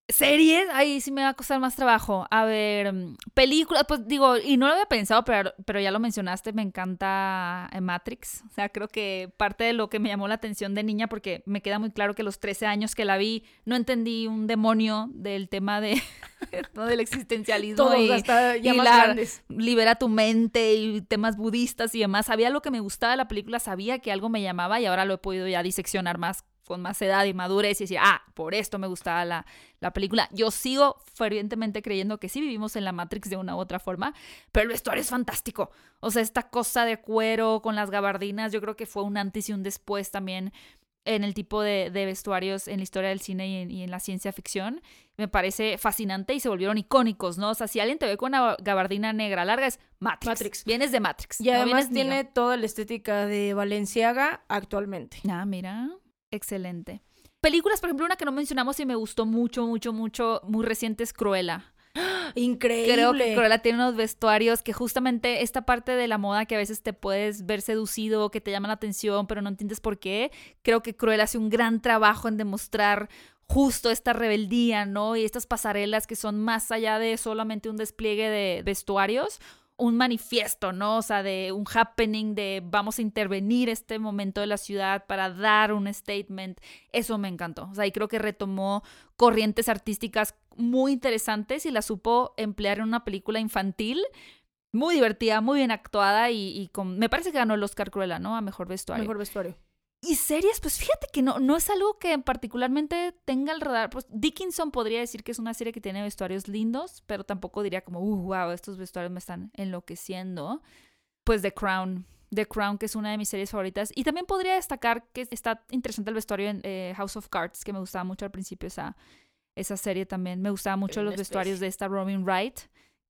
¿Series? Ahí sí me va a costar más trabajo. A ver, mm, películas, pues digo, y no lo había pensado, pero, pero ya lo mencionaste, me encanta eh, Matrix. O sea, creo que parte de lo que me llamó la atención de niña, porque me queda muy claro que los 13 años que la vi, no entendí un demonio del tema de, ¿no? del existencialismo Todos, y, hasta ya y más la- grandes. libera tu mente y temas budistas y demás. Sabía lo que me gustaba de la película, sabía que algo me llamaba y ahora lo he podido ya diseccionar más con más edad y madurez y decir, ah, por esto me gustaba la, la película. Yo sigo fervientemente creyendo que sí vivimos en la Matrix de una u otra forma, pero el vestuario es fantástico. O sea, esta cosa de cuero con las gabardinas, yo creo que fue un antes y un después también en el tipo de, de vestuarios en la historia del cine y en, y en la ciencia ficción. Me parece fascinante y se volvieron icónicos, ¿no? O sea, si alguien te ve con una gabardina negra larga es Matrix. Matrix. Vienes de Matrix. Y además tiene toda la estética de Valenciaga actualmente. Ah, mira. Excelente. Películas, por ejemplo, una que no mencionamos y me gustó mucho, mucho, mucho, muy reciente es Cruella. Increíble. Creo que Cruella tiene unos vestuarios que justamente esta parte de la moda que a veces te puedes ver seducido, que te llama la atención, pero no entiendes por qué. Creo que Cruella hace un gran trabajo en demostrar justo esta rebeldía, ¿no? Y estas pasarelas que son más allá de solamente un despliegue de vestuarios, un manifiesto, ¿no? O sea, de un happening, de vamos a intervenir este momento de la ciudad para dar un statement. Eso me encantó. O sea, y creo que retomó corrientes artísticas muy interesantes y las supo emplear en una película infantil muy divertida, muy bien actuada y, y con... Me parece que ganó el Oscar Cruella, ¿no? A Mejor Vestuario. Mejor vestuario. Y series, pues fíjate que no, no es algo que particularmente tenga el radar. Pues Dickinson podría decir que es una serie que tiene vestuarios lindos, pero tampoco diría como, uh, wow, estos vestuarios me están enloqueciendo. Pues The Crown. The Crown, que es una de mis series favoritas. Y también podría destacar que está interesante el vestuario en eh, House of Cards, que me gustaba mucho al principio esa, esa serie también. Me gustaba mucho los vestuarios de esta Robin Wright,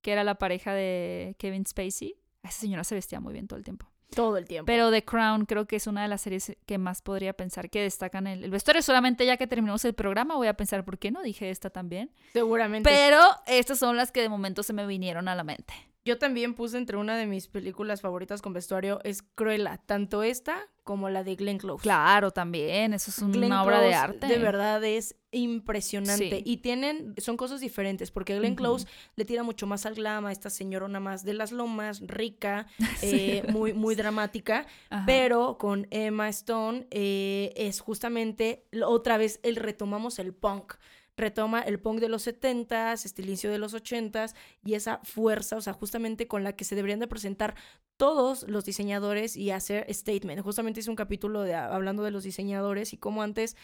que era la pareja de Kevin Spacey. Esa señora se vestía muy bien todo el tiempo. Todo el tiempo. Pero The Crown creo que es una de las series que más podría pensar que destacan el, el vestuario. Solamente ya que terminamos el programa voy a pensar por qué no dije esta también. Seguramente. Pero estas son las que de momento se me vinieron a la mente. Yo también puse entre una de mis películas favoritas con vestuario es Cruella, tanto esta como la de Glenn Close. Claro, también. Eso es una obra de arte. De verdad es impresionante. Sí. Y tienen, son cosas diferentes, porque Glenn. Close le tira mucho más al glam a esta señorona más de las lomas, rica, eh, muy, muy dramática. Ajá. Pero con Emma Stone eh, es justamente otra vez el retomamos el punk. Retoma el punk de los 70s, este inicio de los 80s y esa fuerza, o sea, justamente con la que se deberían de presentar todos los diseñadores y hacer statement. Justamente hice un capítulo de, hablando de los diseñadores y cómo antes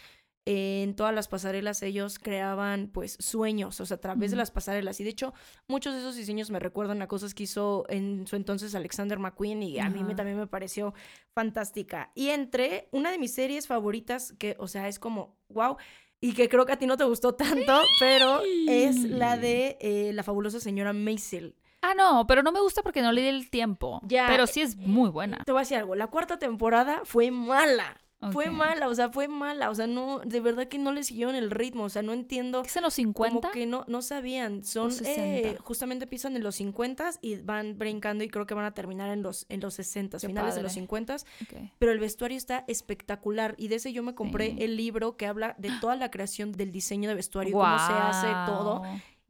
en todas las pasarelas ellos creaban pues sueños, o sea, a través de las pasarelas. Y de hecho, muchos de esos diseños me recuerdan a cosas que hizo en su entonces Alexander McQueen y a mí me, también me pareció fantástica. Y entre una de mis series favoritas, que, o sea, es como, wow, y que creo que a ti no te gustó tanto, pero es la de eh, La fabulosa señora Maisel. Ah, no, pero no me gusta porque no le di el tiempo. Ya, Pero sí es muy buena. Te voy a decir algo, la cuarta temporada fue mala. Fue mala, o sea, fue mala, o sea, no, de verdad que no le siguieron el ritmo, o sea, no entiendo. ¿Qué es en los Como 50? que no, no sabían, son, 60? eh, justamente empiezan en los 50 y van brincando y creo que van a terminar en los, en los 60, Qué finales de los padre. 50 Ok. pero el vestuario está espectacular y de ese yo me compré Sí. el libro que habla de toda la creación del diseño de vestuario, cómo se hace todo.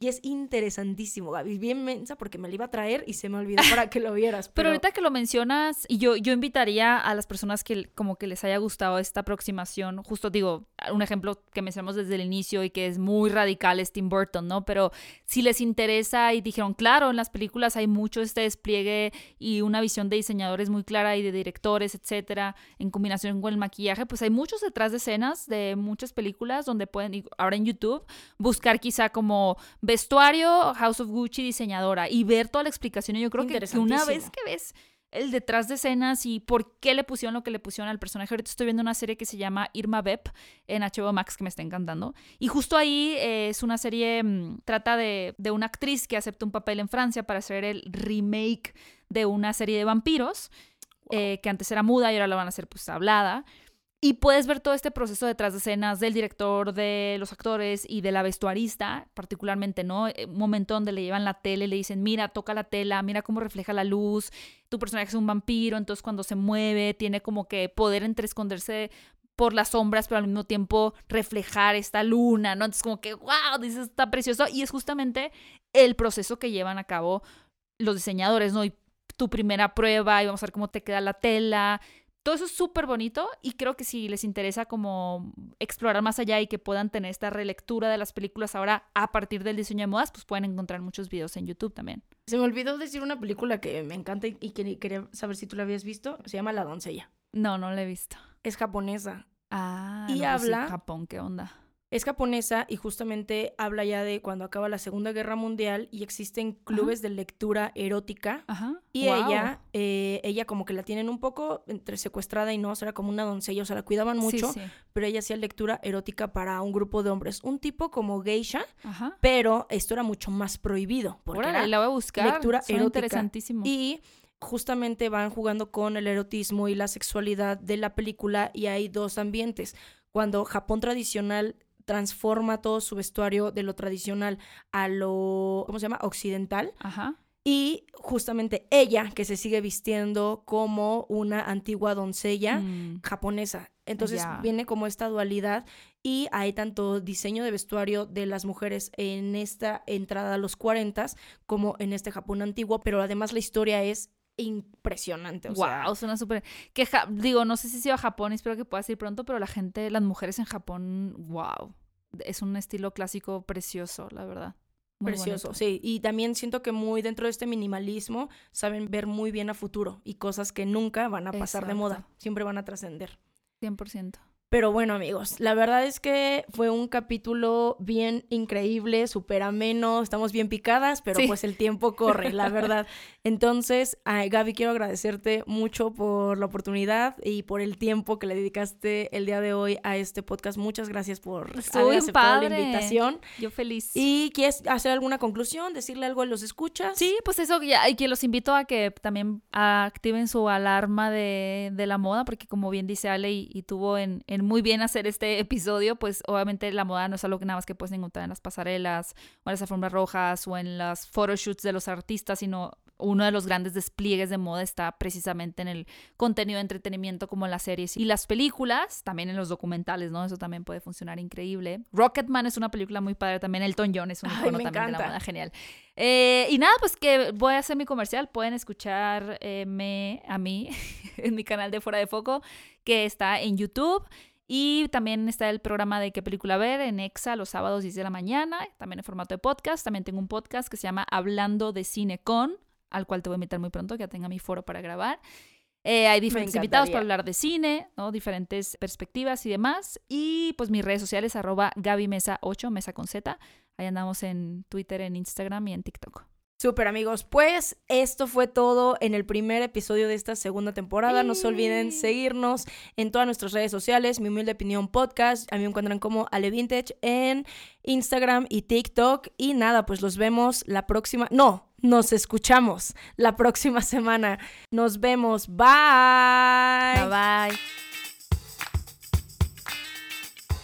Y es interesantísimo, Gaby. Bien mensa porque me lo iba a traer y se me olvidó para que lo vieras. Pero Pero, ahorita que lo mencionas, y yo, yo invitaría a las personas que como que les haya gustado esta aproximación, justo digo, un ejemplo que mencionamos desde el inicio y que es muy radical es Tim Burton, ¿no? Pero si les interesa y dijeron, claro, en las películas hay mucho este despliegue y una visión de diseñadores muy clara y de directores, etcétera, en combinación con el maquillaje, pues hay muchos detrás de escenas de muchas películas donde pueden, ahora en YouTube, buscar quizá como vestuario, House of Gucci, diseñadora y ver toda la explicación. Y yo creo que, que una vez que ves el detrás de escenas y por qué le pusieron lo que le pusieron al personaje. Ahorita estoy viendo una serie que se llama Irma Bep en HBO Max que me está encantando. Y justo ahí eh, es una serie, mm, trata de, de una actriz que acepta un papel en Francia para hacer el remake de una serie de vampiros, eh, que antes era muda y ahora la van a hacer pues hablada. Y puedes ver todo este proceso detrás de escenas del director, de los actores y de la vestuarista, particularmente, ¿no? Eh, Un momento donde le llevan la tele, le dicen, mira, toca la tela, mira cómo refleja la luz, tu personaje es un vampiro, entonces cuando se mueve tiene como que poder entre esconderse por las sombras, pero al mismo tiempo reflejar esta luna, ¿no? Entonces como que, wow, dices, está precioso. Y es justamente el proceso que llevan a cabo los diseñadores, ¿no? Y tu primera prueba y vamos a ver cómo te queda la tela. Todo eso es súper bonito y creo que si les interesa como explorar más allá y que puedan tener esta relectura de las películas ahora a partir del diseño de modas, pues pueden encontrar muchos videos en YouTube también. se me olvidó decir una película que me encanta y que quería saber si tú la habías visto. Se llama La doncella. No, no la he visto. Es japonesa. Ah, Y no, pues habla- Japón, ¿qué onda? Es japonesa y justamente habla ya de cuando acaba la Segunda Guerra Mundial y existen clubes de lectura erótica. Ajá. Y ella, eh, ella como que la tienen un poco entre secuestrada y no, o sea, era como una doncella, o sea, la cuidaban Sí, mucho, sí. pero ella hacía lectura erótica para un grupo de hombres, un tipo como geisha, Ajá. pero esto era mucho más prohibido, porque Órale, era- la voy a buscar. lectura Suena erótica. interesantísimo. y justamente van jugando con el erotismo y la sexualidad de la película y hay dos ambientes. Cuando Japón tradicional transforma todo su vestuario de lo tradicional a lo, ¿cómo se llama? Occidental. Ajá. Y justamente ella, que se sigue vistiendo como una antigua doncella Mm. japonesa. Entonces viene como esta dualidad y hay tanto diseño de vestuario de las mujeres en esta entrada a los 40 como en este Japón antiguo, pero además la historia es impresionante. O sea, wow, suena súper. Que ja- digo, no sé si sea a Japón, espero que puedas ir pronto, pero la gente, las mujeres en Japón, wow. Es un estilo clásico precioso, la verdad. Muy precioso, bonito. sí. Y también siento que muy dentro de este minimalismo saben ver muy bien a futuro y cosas que nunca van a pasar de moda, siempre van a trascender. 100%. Pero bueno, amigos, la verdad es que fue un capítulo bien increíble, súper ameno, estamos bien picadas, pero Sí. pues el tiempo corre, la verdad. Entonces, ay, Gaby, quiero agradecerte mucho por la oportunidad y por el tiempo que le dedicaste el día de hoy a este podcast. Muchas gracias por haber aceptado la invitación. Yo feliz. ¿Y quieres hacer alguna conclusión? ¿Decirle algo a los escuchas? Sí, pues eso, ya, y que los invito a que también activen su alarma de, de la moda, porque como bien dice Ale y, y tuvo en, en muy bien hacer este episodio, pues obviamente la moda no es algo que nada más que puedes encontrar en las pasarelas o en las alfombras rojas o en las photoshoots de los artistas, sino uno de los grandes despliegues de moda está precisamente en el contenido de entretenimiento como en las series y las películas, también en los documentales, ¿no? Eso también puede funcionar increíble. Rocketman es una película muy padre también, Elton John es un icono también de la moda, genial. Eh, y nada, pues que voy a hacer mi comercial. Pueden escuchar eh, me, a mí en mi canal de Fuera de Foco, que está en YouTube. Y también está el programa de qué película ver en EXA los sábados 10 de la mañana, también en formato de podcast. También tengo un podcast que se llama Hablando de Cine con, al cual te voy a invitar muy pronto, que ya tenga mi foro para grabar. Eh, hay diferentes invitados para hablar de cine, ¿no? diferentes perspectivas y demás. Y pues mis redes sociales, arroba Gaby Mesa 8, Mesa con Z. Ahí andamos en Twitter, en Instagram y en TikTok. Súper amigos, pues esto fue todo en el primer episodio de esta segunda temporada. No se olviden seguirnos en todas nuestras redes sociales, mi humilde opinión podcast. A mí me encuentran como Ale Vintage en Instagram y TikTok. Y nada, pues los vemos la próxima. No, Nos escuchamos la próxima semana. Nos vemos. Bye. Bye bye.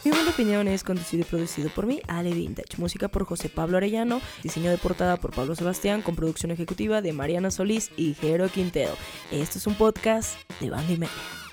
Mi buena opinión es conducido y producido por mí, Ale Vintage. Música por José Pablo Arellano. Diseño de portada por Pablo Sebastián. Con producción ejecutiva de Mariana Solís y Jero Quintero. Esto es un podcast de Banda y Media.